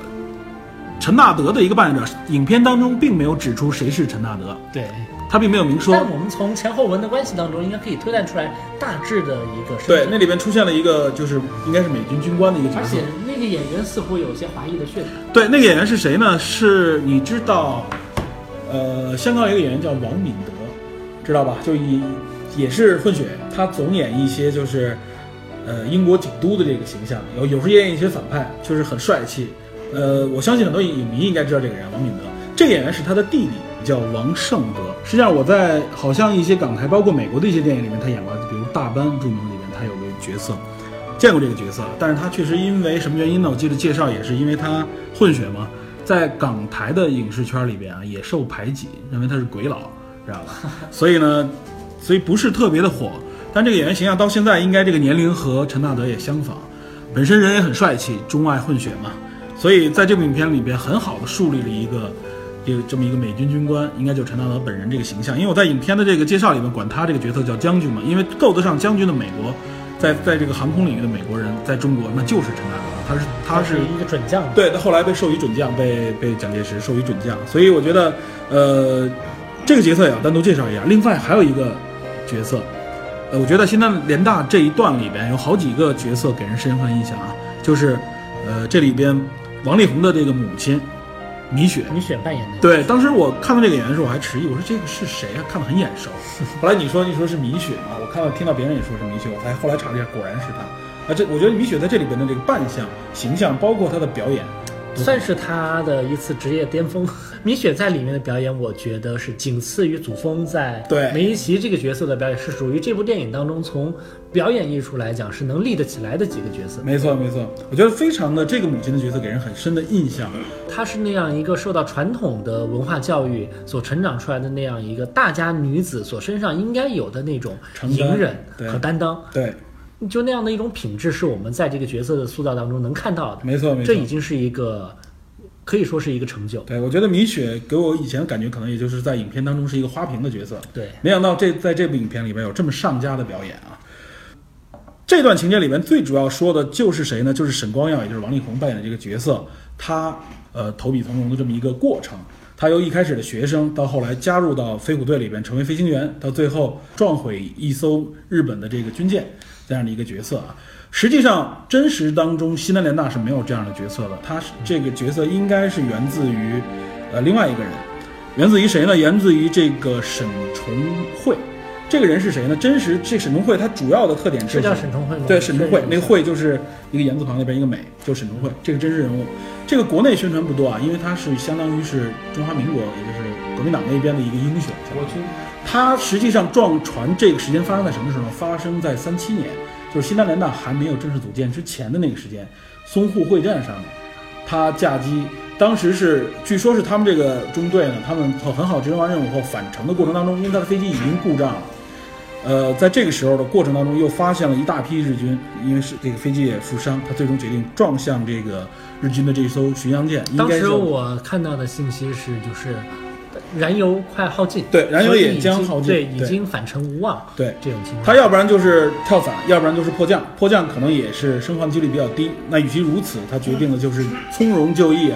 陈纳德的一个扮演者，影片当中并没有指出谁是陈纳德，对，他并没有明说。但我们从前后文的关系当中，应该可以推断出来大致的一个对，那里边出现了一个就是应该是美军军官的一个角色而且。那个演员似乎有一些华裔的血统。对，那个演员是谁呢？是你知道，呃，香港有一个演员叫王敏德，知道吧？就以也是混血，他总演一些就是呃英国警督的这个形象，有有时也演一些反派，就是很帅气。呃，我相信很多影迷应该知道这个人，王敏德。这个演员是他的弟弟，叫王胜德。实际上我在好像一些港台，包括美国的一些电影里面，他演过，比如《大班》著名里面，他有个角色。见过这个角色，但是他确实因为什么原因呢？我记得介绍也是因为他混血嘛，在港台的影视圈里边啊也受排挤，认为他是鬼佬，知道吧？所以呢，所以不是特别的火。但这个演员形象到现在应该这个年龄和陈纳德也相仿，本身人也很帅气，中外混血嘛，所以在这部影片里边很好的树立了一个。一个这么一个美军军官，应该就是陈纳德本人这个形象。因为我在影片的这个介绍里面管他这个角色叫将军嘛，因为够得上将军的美国，在在这个航空领域的美国人，在中国那就是陈纳德，他是他是一个准将。对，他后来被授予准将，被被蒋介石授予准将，所以我觉得，呃，这个角色也要单独介绍一下。另外还有一个角色，呃，我觉得现在联大这一段里边有好几个角色给人深刻印象啊，就是，呃，这里边王力宏的这个母亲米雪，米雪扮演的。对，当时我看到这个演员的时候，我还迟疑，我说这个是谁啊？看得很眼熟。后来你说你说是米雪啊，我看到听到别人也说是米雪，我才后来查了一下，果然是她。啊，这我觉得米雪在这里边的这个扮相、形象，包括她的表演，算是他的一次职业巅峰。米雪在里面的表演，我觉得是仅次于祖峰在对梅贻琦这个角色的表演，是属于这部电影当中从表演艺术来讲是能立得起来的几个角色。没错没错，我觉得非常的这个母亲的角色给人很深的印象。她是那样一个受到传统的文化教育所成长出来的那样一个大家女子所身上应该有的那种隐忍和担当，对，就那样的一种品质是我们在这个角色的塑造当中能看到的。没错没错这。已经是一个可以说是一个成就。对，我觉得米雪给我以前感觉可能也就是在影片当中是一个花瓶的角色，对，没想到这在这部影片里边有这么上佳的表演啊！这段情节里面最主要说的就是谁呢？就是沈光耀，也就是王力宏扮演的这个角色，他呃投笔从戎的这么一个过程。他由一开始的学生，到后来加入到飞虎队里边成为飞行员，到最后撞毁一艘日本的这个军舰，这样的一个角色啊。实际上，真实当中西南联大是没有这样的角色的，他是这个角色应该是源自于，呃，另外一个人，源自于谁呢？源自于这个沈崇惠。这个人是谁呢？真实这沈重惠，他主要的特点就是叫沈重惠吗？对，沈重惠，那个惠就是一个言字旁那边一个美，就是沈重惠，这个真实人物。这个国内宣传不多啊，因为他是相当于是中华民国，也就是国民党那边的一个英雄。国军。他实际上撞船这个时间发生在什么时候？发生在三七年，就是新南联大还没有正式组建之前的那个时间，淞沪会战上面，他驾机，当时是据说是他们这个中队呢，他们很好执行完任务后返程的过程当中，因为他的飞机已经故障了。呃，在这个时候的过程当中，又发现了一大批日军，因为是这个飞机也负伤，他最终决定撞向这个日军的这艘巡洋舰。当时我看到的信息是，就是燃油快耗尽，对，燃油也将耗尽，对，已经返程无望，对这种情况。他要不然就是跳伞，要不然就是迫降，迫降可能也是生还几率比较低。那与其如此，他决定的就是从容就义，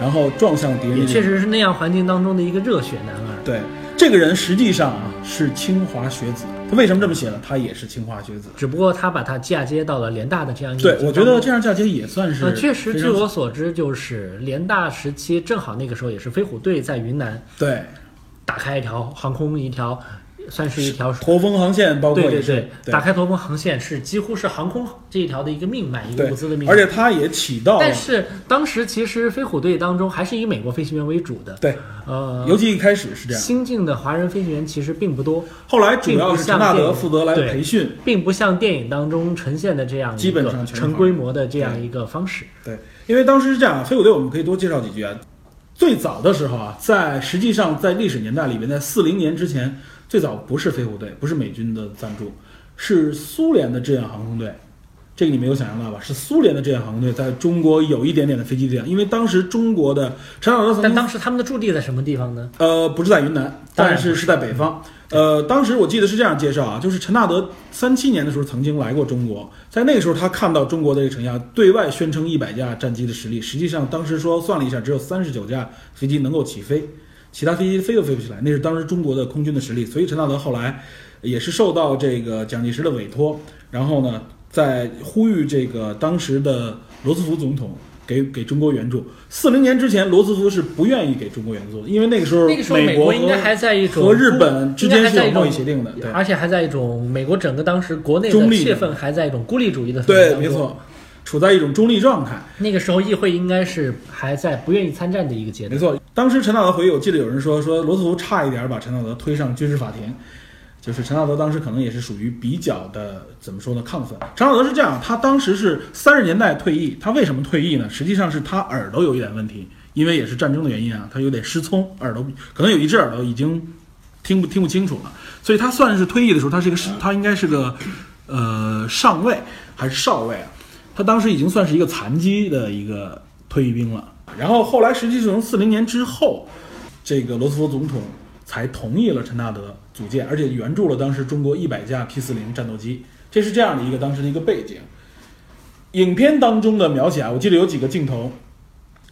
然后撞向敌人。也确实是那样环境当中的一个热血男儿。对，这个人实际上啊是清华学子。他为什么这么写呢？他也是清华学子，只不过他把他嫁接到了联大的这样一个。对，我觉得这样嫁接也算是。呃，确实，据我所知，就是联大时期，正好那个时候也是飞虎队在云南对打开一条航空一条。算是一条驼峰航线，包括对对对，打开驼峰航线是几乎是航空这一条的一个命脉，一个物资的命脉。而且它也起到。但是当时其实飞虎队当中还是以美国飞行员为主的。对，呃，尤其一开始是这样。新进的华人飞行员其实并不多。后来主要是陈纳德负责来培训，并不像电影当中呈现的这样基本上成规模的这样一个方式。对，因为当时是这样，飞虎队我们可以多介绍几句啊。最早的时候啊，在实际上在历史年代里面，在四零年之前。最早不是飞虎队，不是美军的赞助，是苏联的志愿航空队。这个你没有想象到吧？是苏联的志愿航空队在中国有一点点的飞机力量，因为当时中国的陈纳德，但当时他们的驻地在什么地方呢？呃，不是在云南，但是是在北方。呃，当时我记得是这样介绍啊，就是陈纳德三七年的时候曾经来过中国，在那个时候他看到中国的这个城下对外宣称一百架战机的实力，实际上当时说算了一下，只有三十九架飞机能够起飞。其他飞机飞都飞不起来，那是当时中国的空军的实力。所以陈纳德后来也是受到这个蒋介石的委托，然后呢，在呼吁这个当时的罗斯福总统给给中国援助。四零年之前，罗斯福是不愿意给中国援助的，因为那个时候美国应该还在一种和日本之间是有贸易协定的，对，而且还在一种美国整个当时国内的气氛还在一种孤立主义的对，没错。处在一种中立状态。那个时候，议会应该是还在不愿意参战的一个阶段。没错，当时陈纳德回忆，我记得有人说，说罗斯福差一点把陈纳德推上军事法庭，就是陈纳德当时可能也是属于比较的怎么说呢，亢奋。陈纳德是这样，他当时是三十年代退役，他为什么退役呢？实际上是他耳朵有一点问题，因为也是战争的原因啊，他有点失聪，耳朵可能有一只耳朵已经听不听不清楚了，所以他算是退役的时候，他是一个他应该是个呃上尉还是少尉啊？他当时已经算是一个残疾的一个退役兵了，然后后来实际是从四零年之后，这个罗斯福总统才同意了陈纳德组建，而且援助了当时中国一百架 P 四零战斗机，这是这样的一个当时的一个背景。影片当中的描写啊，我记得有几个镜头，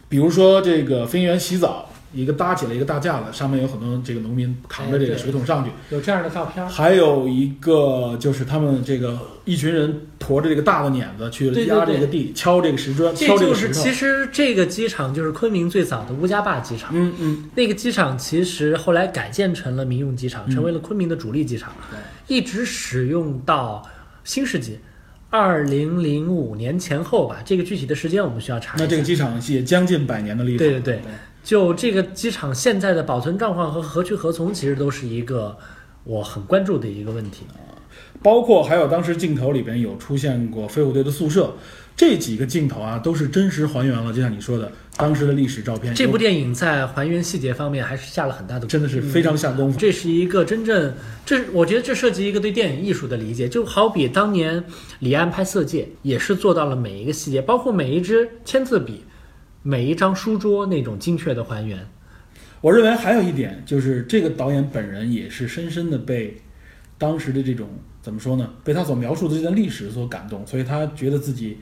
比如说这个飞行员洗澡。一个搭起了一个大架子，上面有很多这个农民扛着这个水桶上去，有这样的照片。还有一个就是他们这个一群人驮着这个大的碾子去压这个地，敲这个石砖，敲这个石头。其实这个机场就是昆明最早的乌家坝机场。嗯嗯，那个机场其实后来改建成了民用机场，成为了昆明的主力机场。对，一直使用到新世纪二零零五年前后吧。这个具体的时间我们需要查。那这个机场也将近百年的历史。对对对。就这个机场现在的保存状况和何去何从，其实都是一个我很关注的一个问题啊。包括还有当时镜头里边有出现过飞虎队的宿舍，这几个镜头啊都是真实还原了，就像你说的当时的历史照片。这部电影在还原细节方面还是下了很大的，真的是非常下功夫。这是一个真正，这我觉得这涉及一个对电影艺术的理解，就好比当年李安拍《色戒》，也是做到了每一个细节，包括每一支签字笔。每一张书桌那种精确的还原，我认为还有一点就是，这个导演本人也是深深的被当时的这种怎么说呢？被他所描述的这段历史所感动，所以他觉得自己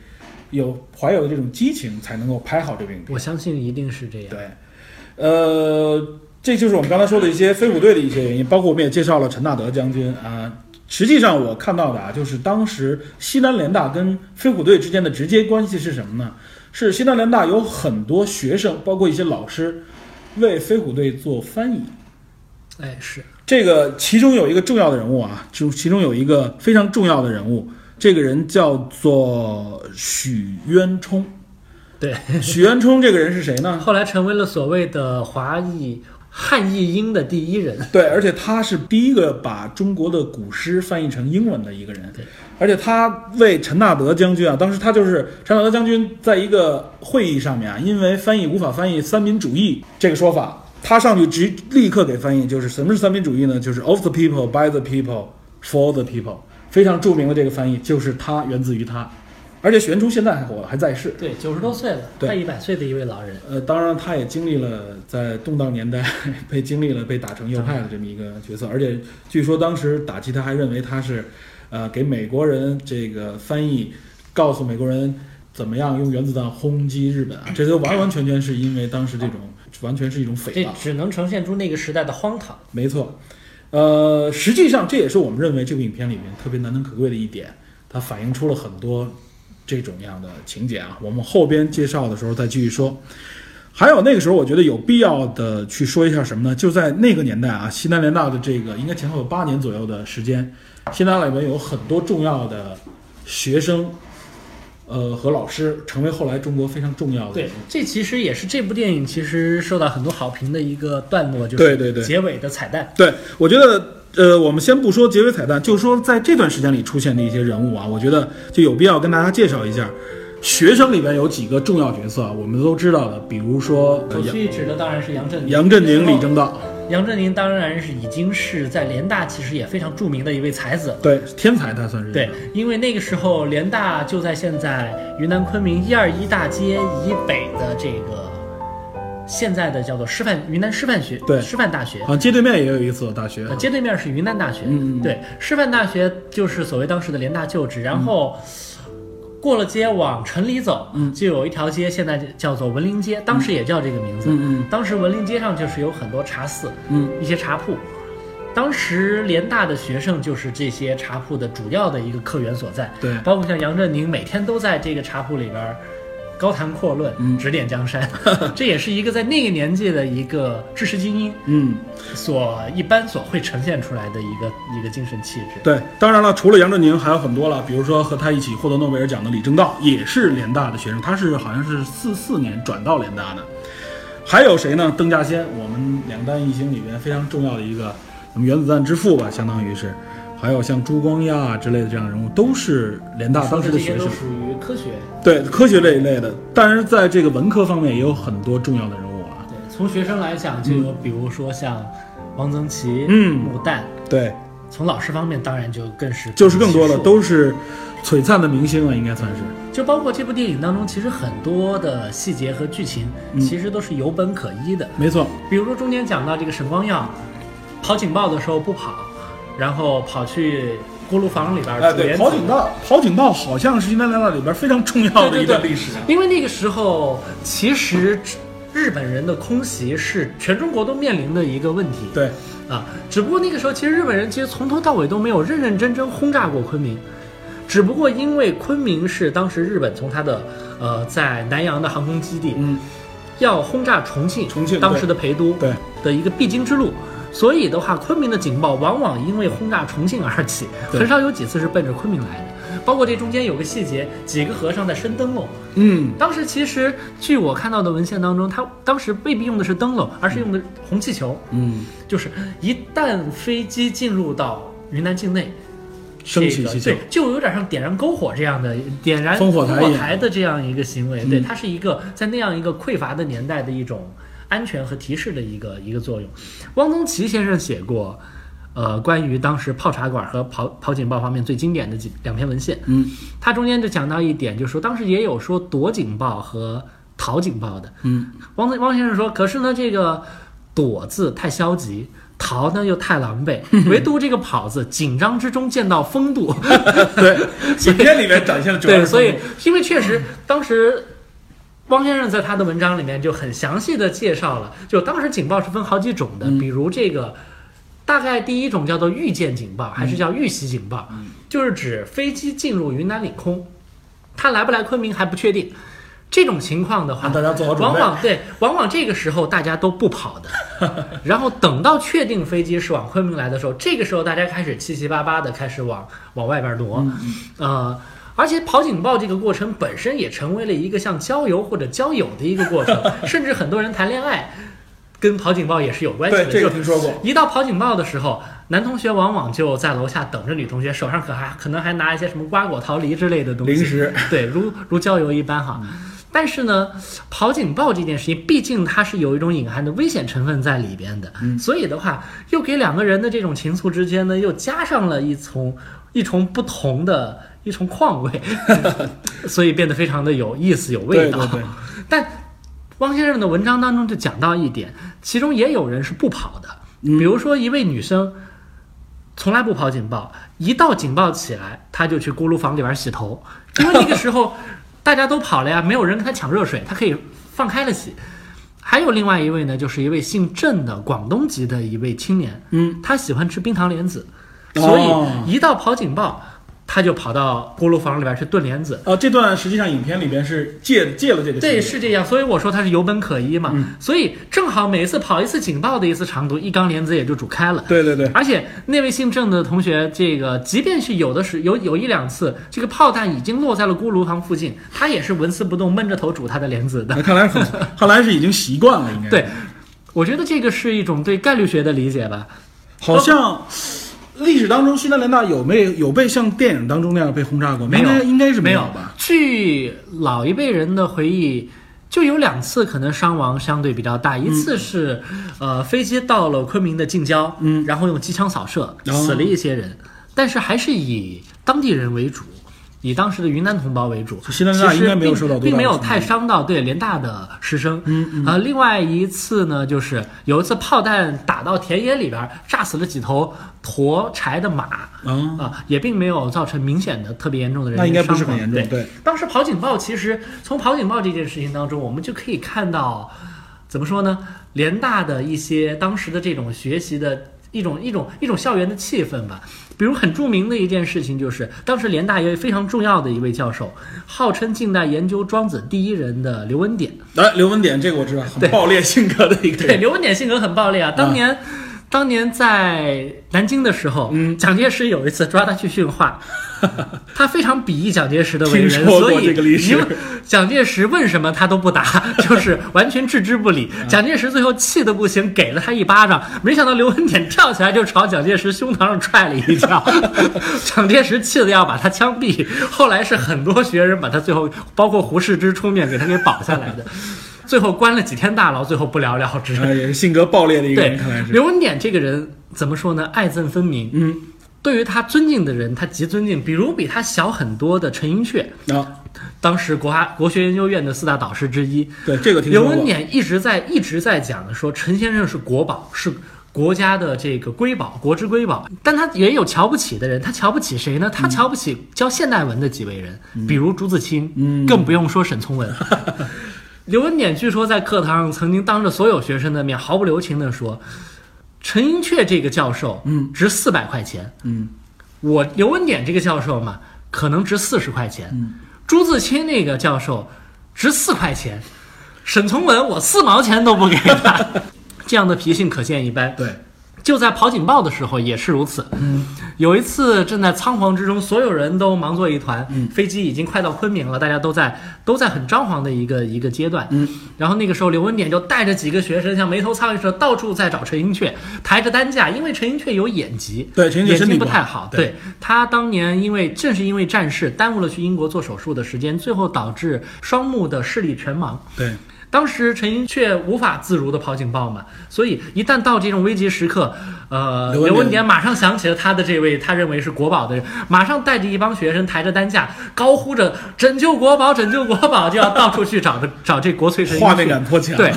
有怀有这种激情，才能够拍好这部影片。我相信一定是这样。对，呃，这就是我们刚才说的一些飞虎队的一些原因，包括我们也介绍了陈纳德将军啊。实际上我看到的啊，就是当时西南联大跟飞虎队之间的直接关系是什么呢？是西南联大有很多学生，包括一些老师，为飞虎队做翻译。哎，是这个其中有一个重要的人物啊，就其中有一个非常重要的人物，这个人叫做许渊冲。对。许渊冲这个人是谁呢？后来成为了所谓的华裔汉译英的第一人。对，而且他是第一个把中国的古诗翻译成英文的一个人。对。而且他为陈纳德将军啊，当时他就是陈纳德将军在一个会议上面啊，因为翻译无法翻译三民主义这个说法。他上去直立刻给翻译，就是什么是三民主义呢？就是 of the people, by the people, for the people，非常著名的这个翻译就是他，源自于他。而且许渊冲现在还活，还在世。对，九十多岁了，快一百岁的一位老人。呃，当然他也经历了在动荡年代 被经历了被打成右派的这么一个角色，而且据说当时打击他还认为他是，呃，给美国人这个翻译，告诉美国人怎么样用原子弹轰击日本啊，这都完完全全是因为当时这种。完全是一种诽谤，这只能呈现出那个时代的荒唐。没错，呃，实际上这也是我们认为这部影片里面特别难能可贵的一点，它反映出了很多这种样的情节啊。我们后边介绍的时候再继续说。还有那个时候，我觉得有必要的去说一下什么呢？就在那个年代啊，西南联大的这个应该前后有八年左右的时间，西南里面有很多重要的学生。呃，和老师成为后来中国非常重要的。对，这其实也是这部电影其实受到很多好评的一个段落，就是对对对，结尾的彩蛋。对，我觉得，呃，我们先不说结尾彩蛋，就说在这段时间里出现的一些人物啊，我觉得就有必要跟大家介绍一下。学生里边有几个重要角色啊，我们都知道的，比如说，我去指的当然是杨振宁、杨振宁、李政道。杨振宁当然是已经是在联大，其实也非常著名的一位才子，对，天才他算是。对，因为那个时候联大就在现在云南昆明一二一大街以北的这个现在的叫做师范云南师范学对师范大学啊，街对面也有一所大学，啊街对面是云南大学，嗯嗯，对，师范大学就是所谓当时的联大旧址，然后。过了街往城里走，嗯，就有一条街，现在叫做文林街，当时也叫这个名字。嗯嗯，当时文林街上就是有很多茶肆，嗯，一些茶铺。当时联大的学生就是这些茶铺的主要的一个客源所在。对，包括像杨振宁，每天都在这个茶铺里边。高谈阔论，嗯，指点江山，这也是一个在那个年纪的一个知识精英，嗯，所一般所会呈现出来的一个一个精神气质。对，当然了，除了杨振宁，还有很多了，比如说和他一起获得诺贝尔奖的李政道，也是联大的学生，他是好像是四四年转到联大的。还有谁呢？邓稼先，我们两弹一星里边非常重要的一个，什么原子弹之父吧，相当于是。还有像朱光亚之类的这样的人物，都是联大当时的学生，属于科学，对科学这一类的。但是在这个文科方面，也有很多重要的人物啊。对，从学生来讲，就有比如说像汪曾祺、嗯，穆旦。对，从老师方面，当然就更是就是更多的都是璀璨的明星了，应该算是。就包括这部电影当中，其实很多的细节和剧情，其实都是有本可依的。没错，比如说中间讲到这个沈光耀跑警报的时候不跑。然后跑去锅炉房里边哎，对，跑警道，跑警道好像是西南联大里边非常重要的一段历史。因为那个时候，其实日本人的空袭是全中国都面临的一个问题。对，啊，只不过那个时候，其实日本人其实从头到尾都没有认认真真轰炸过昆明，只不过因为昆明是当时日本从他的呃在南洋的航空基地，嗯，要轰炸重庆，重庆当时的陪都，对。的一个必经之路。所以的话，昆明的警报往往因为轰炸重庆而起，很少有几次是奔着昆明来的。包括这中间有个细节，几个和尚在升灯笼。嗯，当时其实据我看到的文献当中，他当时未必用的是灯笼，而是用的红气球。嗯，就是一旦飞机进入到云南境内，升起气球，对，就有点像点燃篝火这样的点燃烽火台的这样一个行为。对，它是一个在那样一个匮乏的年代的一种。安全和提示的一个一个作用。汪曾祺先生写过，呃，关于当时泡茶馆和跑跑警报方面最经典的几两篇文献。嗯，他中间就讲到一点，就是说当时也有说躲警报和逃警报的。嗯，汪汪先生说，可是呢，这个躲字太消极，逃呢又太狼狈，唯独这个跑字紧张之中见到风度。对，影片里面展现的主要对，所以因为确实当时。汪先生在他的文章里面就很详细的介绍了，就当时警报是分好几种的，比如这个大概第一种叫做预见警报，还是叫预袭警报，就是指飞机进入云南领空，它来不来昆明还不确定。这种情况的话，大家做好准备。往往对，往往这个时候大家都不跑的，然后等到确定飞机是往昆明来的时候，这个时候大家开始七七八八的开始往往外边挪，呃，而且跑警报这个过程本身也成为了一个像郊游或者交友的一个过程，甚至很多人谈恋爱跟跑警报也是有关系的。对，这个听说过。一到跑警报的时候，男同学往往就在楼下等着女同学，手上可还可能还拿一些什么瓜果桃梨之类的东西，零食，对，如如郊游一般哈。但是呢，跑警报这件事情，毕竟它是有一种隐含的危险成分在里边的，所以的话，又给两个人的这种情愫之间呢，又加上了一重一重不同的一重况味，所以变得非常的有意思、有味道。对对对，但汪先生的文章当中就讲到一点，其中也有人是不跑的，嗯比如说一位女生。从来不跑警报，一到警报起来，她就去锅炉房里边洗头，因为那个时候 大家都跑了呀，没有人跟她抢热水，她可以放开了洗。还有另外一位呢，就是一位姓郑的广东籍的一位青年，嗯，他喜欢吃冰糖莲子，哦所以一到跑警报，他就跑到锅炉房里边去炖莲子。呃，这段实际上影片里边是借借了这个对，是这样，所以我说它是有本可依嘛。嗯所以正好每一次跑一次警报的一次长途，一缸莲子也就煮开了。对对对，而且那位姓郑的同学，这个即便是有的是有有一两次，这个炮弹已经落在了锅炉房附近，他也是纹丝不动，闷着头煮他的莲子的。那看来很，看来是已经习惯了，应该对，我觉得这个是一种对概率学的理解吧。好像历史当中西南联大有没有有被像电影当中那样被轰炸过？没有应该应该是没有吧？据老一辈人的回忆，就有两次可能伤亡相对比较大，一次是、呃飞机到了昆明的近郊，嗯然后用机枪扫射，哦死了一些人，但是还是以当地人为主。以当时的云南同胞为主，西南大应该没有并受到并没有太伤到对联大的师生。嗯嗯呃，另外一次呢，就是有一次炮弹打到田野里边，炸死了几头驮柴的马。嗯，啊，也并没有造成明显的特别严重的人那应该员伤亡。不是很严重。对，对，当时跑警报，其实从跑警报这件事情当中，我们就可以看到，怎么说呢？联大的一些当时的这种学习的一种一种一种校园的气氛吧。比如很著名的一件事情，就是当时联大一位非常重要的一位教授，号称近代研究庄子第一人的刘文典。来，刘文典这个我知道，很对暴烈性格的一个对，人。刘文典性格很暴烈啊。当年，当年在南京的时候，嗯蒋介石有一次抓他去训话，他非常鄙夷蒋介石的为人，所以这个历史蒋介石问什么他都不答，就是完全置之不理。嗯蒋介石最后气得不行，给了他一巴掌，没想到刘文典跳起来就朝蒋介石胸膛上踹了一脚，蒋介石气得要把他枪毙。后来是很多学人把他最后，包括胡适之出面给他给保下来的。最后关了几天大牢，最后不了了之。啊，也是性格暴烈的一个对人，看来，是。刘文典这个人怎么说呢？爱憎分明。嗯，对于他尊敬的人，他极尊敬。比如比他小很多的陈寅恪，啊，当时国哈国学研究院的四大导师之一。对这个。刘文典一直在一直在讲说陈先生是国宝，是国家的这个瑰宝，国之瑰宝。但他也有瞧不起的人，他瞧不起谁呢？他瞧不起教现代文的几位人，比如朱自清，嗯更不用说沈从文。刘文典据说在课堂上曾经当着所有学生的面毫不留情地说：“陈寅恪这个教授，嗯。值四百块钱，嗯。我刘文典这个教授嘛，可能值四十块钱。嗯。朱自清那个教授值四块钱，沈从文我四毛钱都不给他，这样的脾性可见一斑。对，就在跑警报的时候也是如此。嗯有一次正在仓皇之中，所有人都忙作一团，嗯飞机已经快到昆明了，大家都在都在很张狂的一个一个阶段。嗯，然后那个时候刘文典就带着几个学生，像没头苍蝇似的到处在找陈寅恪，抬着担架，因为陈寅恪有眼疾，对陈眼睛不太好。对对他当年因为正是因为战事耽误了去英国做手术的时间，最后导致双目的视力全盲。对，当时陈寅恪无法自如的跑警报嘛，所以一旦到这种危急时刻，呃，刘文典马上想起了他的这位他认为是国宝的人，马上带着一帮学生抬着担架，高呼着“拯救国宝，拯救国宝”，就要到处去找着找这国粹陈寅恪。画面感颇强。对，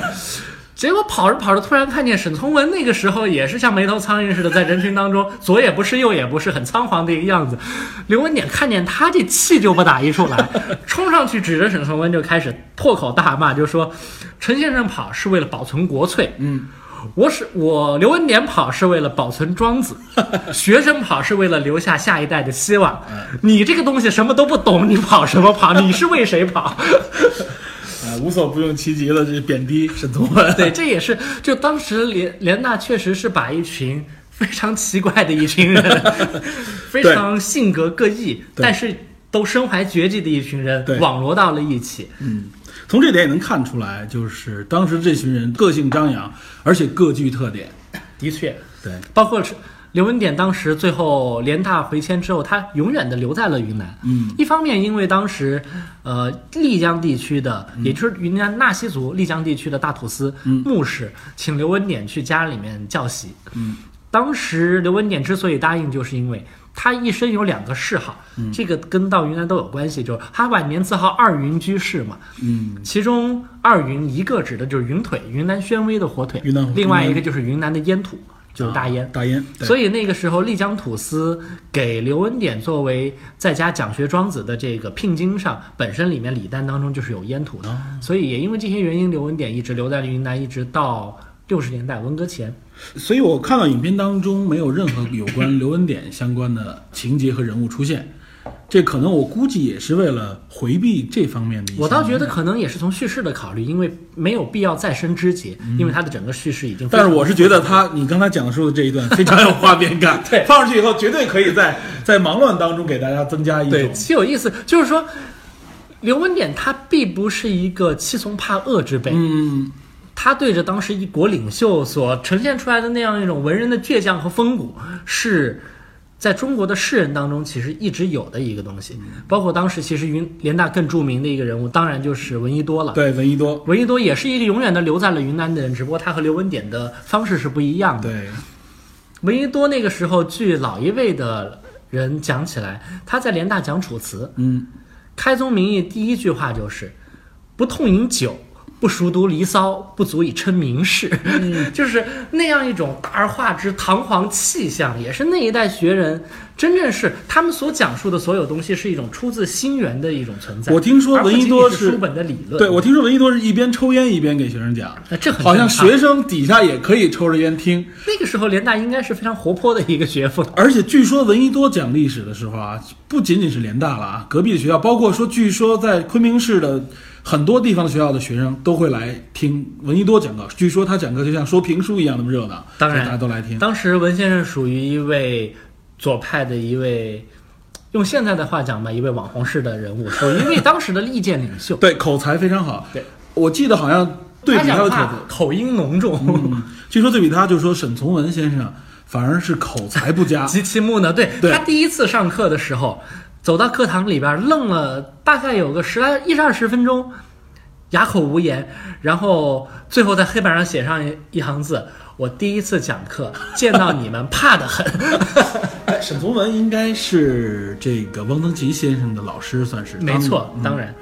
结果跑着跑着，突然看见沈从文那个时候也是像没头苍蝇似的，在人群当中左也不是右也不是，很仓皇的一个样子。刘文典看见他这气就不打一处来，冲上去指着沈从文就开始破口大骂，就说陈先生跑是为了保存国粹，嗯，我是我刘文典跑是为了保存庄子，学生跑是为了留下下一代的希望。你这个东西什么都不懂，你跑什么跑？你是为谁跑？啊，无所不用其极的这贬低沈从文。对，这也是就当时联联大确实是把一群非常奇怪的一群人，非常性格各异，但是都身怀绝技的一群人对网罗到了一起。嗯，从这点也能看出来，就是当时这群人个性张扬，而且各具特点。的确，对，包括是刘文典当时最后联大回迁之后，他永远的留在了云南。嗯，一方面因为当时，呃，丽江地区的，嗯。也就是云南纳西族丽江地区的大土司、牧师，请刘文典去家里面教习。嗯，当时刘文典之所以答应，就是因为他一生有两个嗜好，嗯。这个跟到云南都有关系，就是他晚年自号二云居士嘛。嗯，其中二云一个指的就是云腿，云南宣威的火腿；云南另外一个就是云南的烟土，就是大烟。大烟。所以那个时候，丽江土司给刘文典作为在家讲学庄子的这个聘金上，本身里面礼单当中就是有烟土的。所以也因为这些原因，刘文典一直留在了云南，一直到六十年代文革前。所以我看到影片当中没有任何有关刘文典相关的情节和人物出现，这可能我估计也是为了回避这方面的。我倒觉得，可能也是从叙事的考虑，因为没有必要再生枝节，因为它的整个叙事已经。但是我是觉得他，你刚才讲述的这一段非常有画面感，对放上去以后绝对可以在在忙乱当中给大家增加一对种极有意思，就是说。刘文典他并不是一个欺从怕恶之辈，嗯，他对着当时一国领袖所呈现出来的那样一种文人的倔强和风骨，是在中国的士人当中其实一直有的一个东西。包括当时其实云联大更著名的一个人物，当然就是闻一多了。对，闻一多，闻一多也是一个永远的留在了云南的人，只不过他和刘文典的方式是不一样的。对，闻一多那个时候，据老一辈的人讲起来，他在联大讲《楚辞》，嗯，开宗明义第一句话就是“不痛饮酒，不熟读《离骚》，不足以称名士”，就是那样一种大而化之堂皇气象，也是那一代学人真正是他们所讲述的所有东西是一种出自心源的一种存在。我听说闻一多是书本的理论，对我听说闻一多是一边抽烟一边给学生讲，那这很好像学生底下也可以抽着烟听，那个时候联大应该是非常活泼的一个学风。而且据说闻一多讲历史的时候啊，不仅仅是联大了啊，隔壁的学校，包括说据说在昆明市的很多地方的学校的学生都会来听闻一多讲课。据说他讲课就像说评书一样那么热闹，当然大家都来听。当时文先生属于一位左派的一位，用现在的话讲吧，一位网红式的人物，属于一位当时的意见领袖。对，口才非常好。对，我记得好像对比他的口音浓重，嗯，据说对比他，就说沈从文先生反而是口才不佳。极其木讷。对对他第一次上课的时候，走到课堂里边愣了大概有个十来一二十分钟，哑口无言，然后最后在黑板上写上一一行字：“我第一次讲课，见到你们怕得很。哎，沈从文应该是这个汪曾祺先生的老师，算是”没错，嗯当然。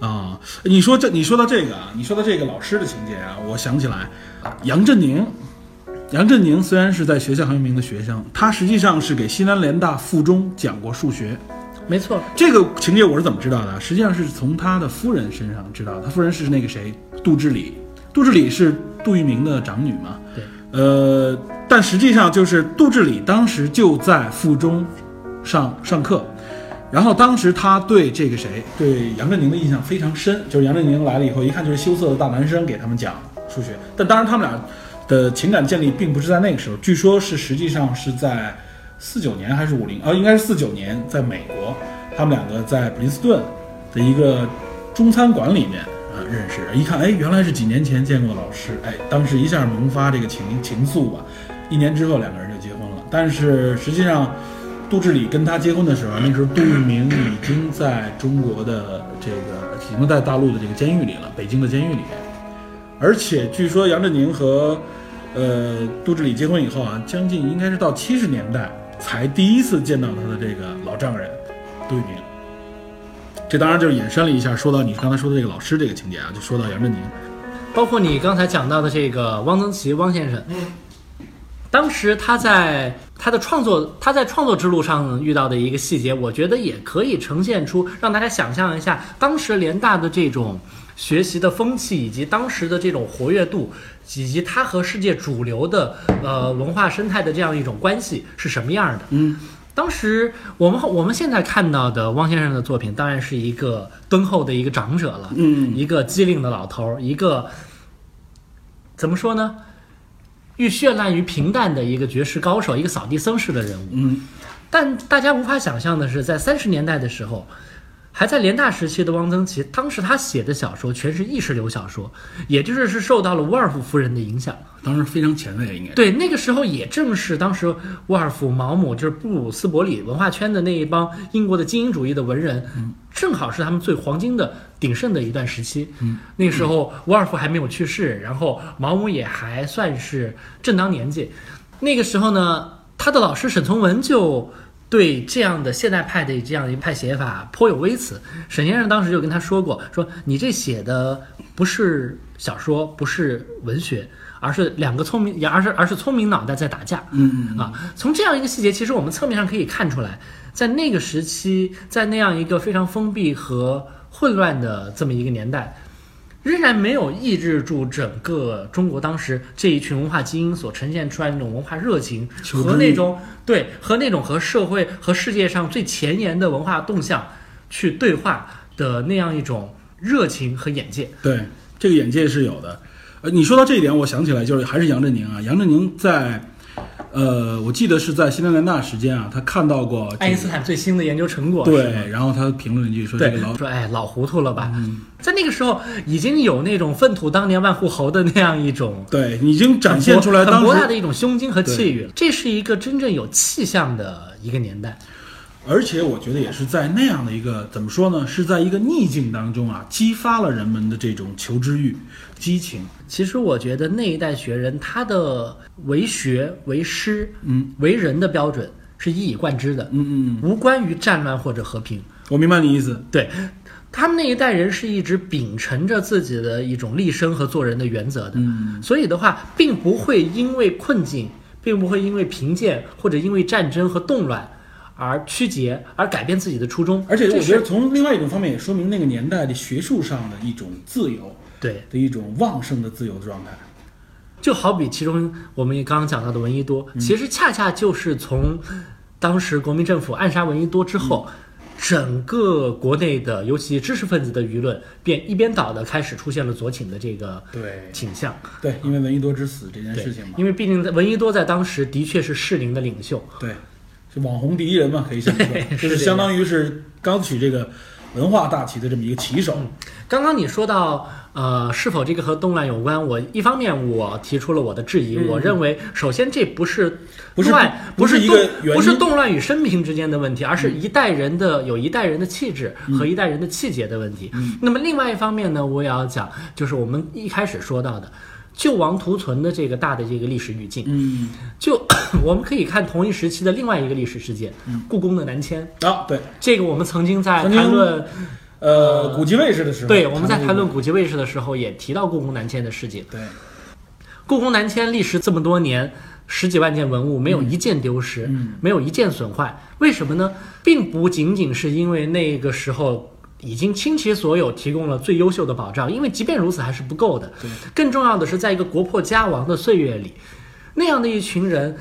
啊，你说这，你说到这个啊，你说到这个老师的情节啊，我想起来，杨振宁，杨振宁虽然是在学校很有名的学生，他实际上是给西南联大附中讲过数学。没错，这个情节我是怎么知道的？实际上是从他的夫人身上知道的。他夫人是那个谁，杜志礼。杜志礼是杜聿明的长女嘛？对。呃，但实际上就是杜志礼当时就在附中上上课，然后当时他对这个谁，对杨振宁的印象非常深，就是杨振宁来了以后，一看就是羞涩的大男生，给他们讲数学。但当然他们俩的情感建立并不是在那个时候，据说是实际上是在四九年还是五零，啊，应该是四九年，在美国，他们两个在普林斯顿的一个中餐馆里面啊、认识，一看，哎，原来是几年前见过的老师，哎，当时一下萌发这个情情愫吧，一年之后两个人就结婚了。但是实际上，杜志礼跟他结婚的时候，那时候杜聿明已经在中国的这个，已经在大陆的这个监狱里了，北京的监狱里面。而且据说杨振宁和呃杜志礼结婚以后啊，将近应该是到七十年代才第一次见到他的这个老丈人杜聿明。这当然就是引申了一下，说到你刚才说的这个老师这个情节啊，就说到杨振宁。包括你刚才讲到的这个汪曾祺汪先生，当时他在他的创作他在创作之路上遇到的一个细节，我觉得也可以呈现出让大家想象一下当时联大的这种学习的风气，以及当时的这种活跃度，以及它和世界主流的呃文化生态的这样一种关系是什么样的。嗯，当时我们我们现在看到的汪先生的作品，当然是一个敦厚的一个长者了，嗯一个机灵的老头儿，一个怎么说呢？欲绚烂于平淡的一个绝世高手，一个扫地僧式的人物。嗯，但大家无法想象的是，在三十年代的时候，还在联大时期的汪曾祺，当时他写的小说全是意识流小说，也就是是受到了沃尔夫夫人的影响。当时非常前卫，应该。对，那个时候也正是当时沃尔夫、毛姆，就是布鲁斯伯里文化圈的那一帮英国的精英主义的文人，正好是他们最黄金的鼎盛的一段时期。嗯，那个时候沃尔夫还没有去世，然后毛姆也还算是正当年纪。那个时候呢，他的老师沈从文就对这样的现代派的这样一派写法颇有微词。沈先生当时就跟他说过，说你这写的不是小说，不是文学。而是两个聪明，也而是而是聪明脑袋在打架，嗯嗯啊，从这样一个细节，其实我们侧面上可以看出来，在那个时期，在那样一个非常封闭和混乱的这么一个年代，仍然没有抑制住整个中国当时这一群文化精英所呈现出来那种文化热情和那种对和那种和社会和世界上最前沿的文化动向去对话的那样一种热情和眼界。对，这个眼界是有的。呃，你说到这一点，我想起来就是还是杨振宁啊，杨振宁在，呃，我记得是在西南联大时间啊，他看到过、这个、爱因斯坦最新的研究成果，对，然后他评论一句说这对个老，说哎老糊涂了吧？在那个时候已经有那种粪土当年万户侯的那样一种对，已经展现出来很当时博大的一种胸襟和气宇了。这是一个真正有气象的一个年代。而且我觉得也是在那样的一个怎么说呢，是在一个逆境当中啊，激发了人们的这种求知欲、激情。其实我觉得那一代学人他的为学、为师、嗯为人的标准是一以贯之的，嗯嗯，嗯无关于战乱或者和平。我明白你意思。对他们那一代人是一直秉承着自己的一种立身和做人的原则的，嗯所以的话，并不会因为困境，并不会因为贫贱或者因为战争和动乱而曲解，而改变自己的初衷。而且我觉得从另外一种方面也说明那个年代的学术上的一种自由对，的一种旺盛的自由的状态。就好比其中我们也刚刚讲到的闻一多，其实恰恰就是从当时国民政府暗杀闻一多之后。整个国内的，尤其知识分子的舆论，便一边倒的开始出现了左倾的这个对倾向。对，因为闻一多之死这件事情嘛，因为毕竟在闻一多在当时的确是适龄的领袖，对，是网红第一人嘛，可以这么说，就是相当于是高举这个文化大旗的这么一个旗手。刚刚你说到，呃，是否这个和动乱有关？我一方面我提出了我的质疑，嗯我认为首先这不是不是乱，不是是一个不是动乱与生平之间的问题，而是一代人的有一代人的气质和一代人的气节的问题。那么另外一方面呢，我也要讲，就是我们一开始说到的。救亡图存的这个大的这个历史语境，嗯，就 我们可以看同一时期的另外一个历史事件，故宫的南迁。啊，对，这个我们曾经在曾经谈论呃，古籍卫士的时候，对，我们在谈论古籍卫士的时候，也提到故宫南迁的事情。对，故宫南迁历时这么多年，十几万件文物没有一件丢失，嗯。没有一件损坏，为什么呢？并不仅仅是因为那个时候已经倾其所有提供了最优秀的保障，因为即便如此还是不够的。对，更重要的是，在一个国破家亡的岁月里，那样的一群人。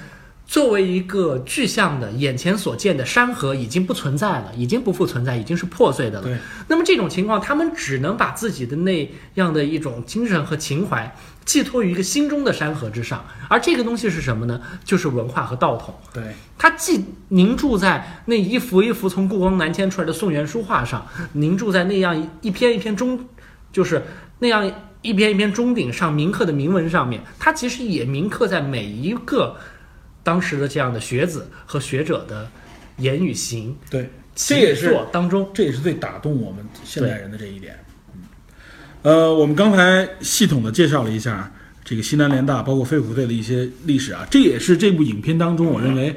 作为一个具象的、眼前所见的山河已经不存在了，已经不复存在，已经是破碎的了。对，那么这种情况，他们只能把自己的那样的一种精神和情怀寄托于一个心中的山河之上，而这个东西是什么呢？就是文化和道统。对，它既凝注在那一幅一幅从故宫南迁出来的宋元书画上，凝注在那样一篇一篇中，就是那样一篇一篇钟鼎上铭刻的铭文上面，它其实也铭刻在每一个当时的这样的学子和学者的言语行。对，这也是作当中，这也是最打动我们现代人的这一点。嗯，呃，我们刚才系统的介绍了一下这个西南联大，包括飞虎队的一些历史啊，这也是这部影片当中我认为，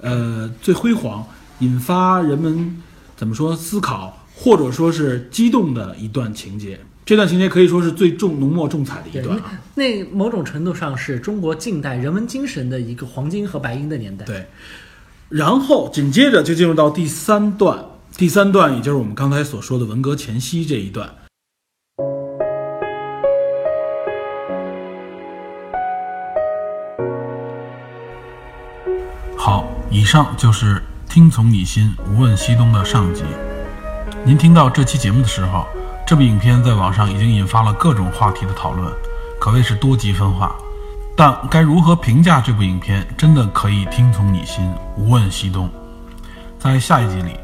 呃，最辉煌、引发人们怎么说思考，或者说是激动的一段情节。这段情节可以说是最重浓墨重彩的一，段啊。那某种程度上是中国近代人文精神的一个黄金和白银的年代。对，然后紧接着就进入到第三段，第三段也就是我们刚才所说的文革前夕这一段。好以上就是听从你心，无问西东的上集。您听到这期节目的时候，这部影片在网上已经引发了各种话题的讨论，可谓是多极分化。但该如何评价这部影片，真的可以听从你心，无问西东。在下一集里，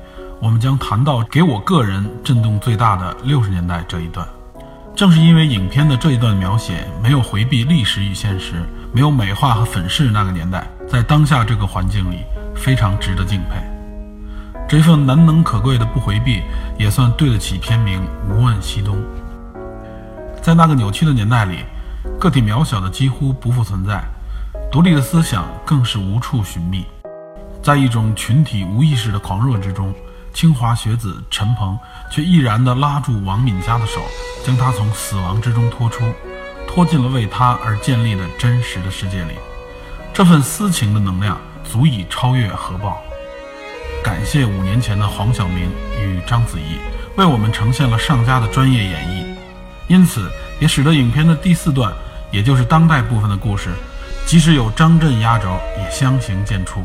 我们将谈到给我个人震动最大的六十年代这一段。正是因为影片的这一段描写没有回避历史与现实，没有美化和粉饰那个年代，在当下这个环境里，非常值得敬佩。这份难能可贵的不回避，也算对得起片名《无问西东》。在那个扭曲的年代里，个体渺小的几乎不复存在，独立的思想更是无处寻觅。在一种群体无意识的狂热之中。清华学子陈鹏却毅然地拉住王敏佳的手，将她从死亡之中拖出，拖进了为她而建立的真实的世界里。这份私情的能量足以超越核爆。感谢五年前的黄晓明与章子怡为我们呈现了上佳的专业演绎，因此也使得影片的第四段，也就是当代部分的故事，即使有张震压轴，也相形见绌。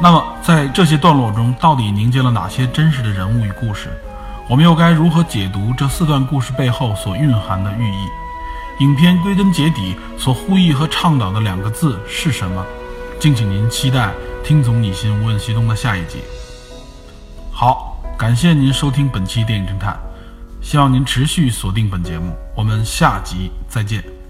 那么，在这些段落中，到底凝结了哪些真实的人物与故事？我们又该如何解读这四段故事背后所蕴含的寓意？影片归根结底所呼吁和倡导的两个字是什么？敬请您期待《听从你心，问西东》的下一集。好，感谢您收听本期电影侦探，希望您持续锁定本节目，我们下集再见。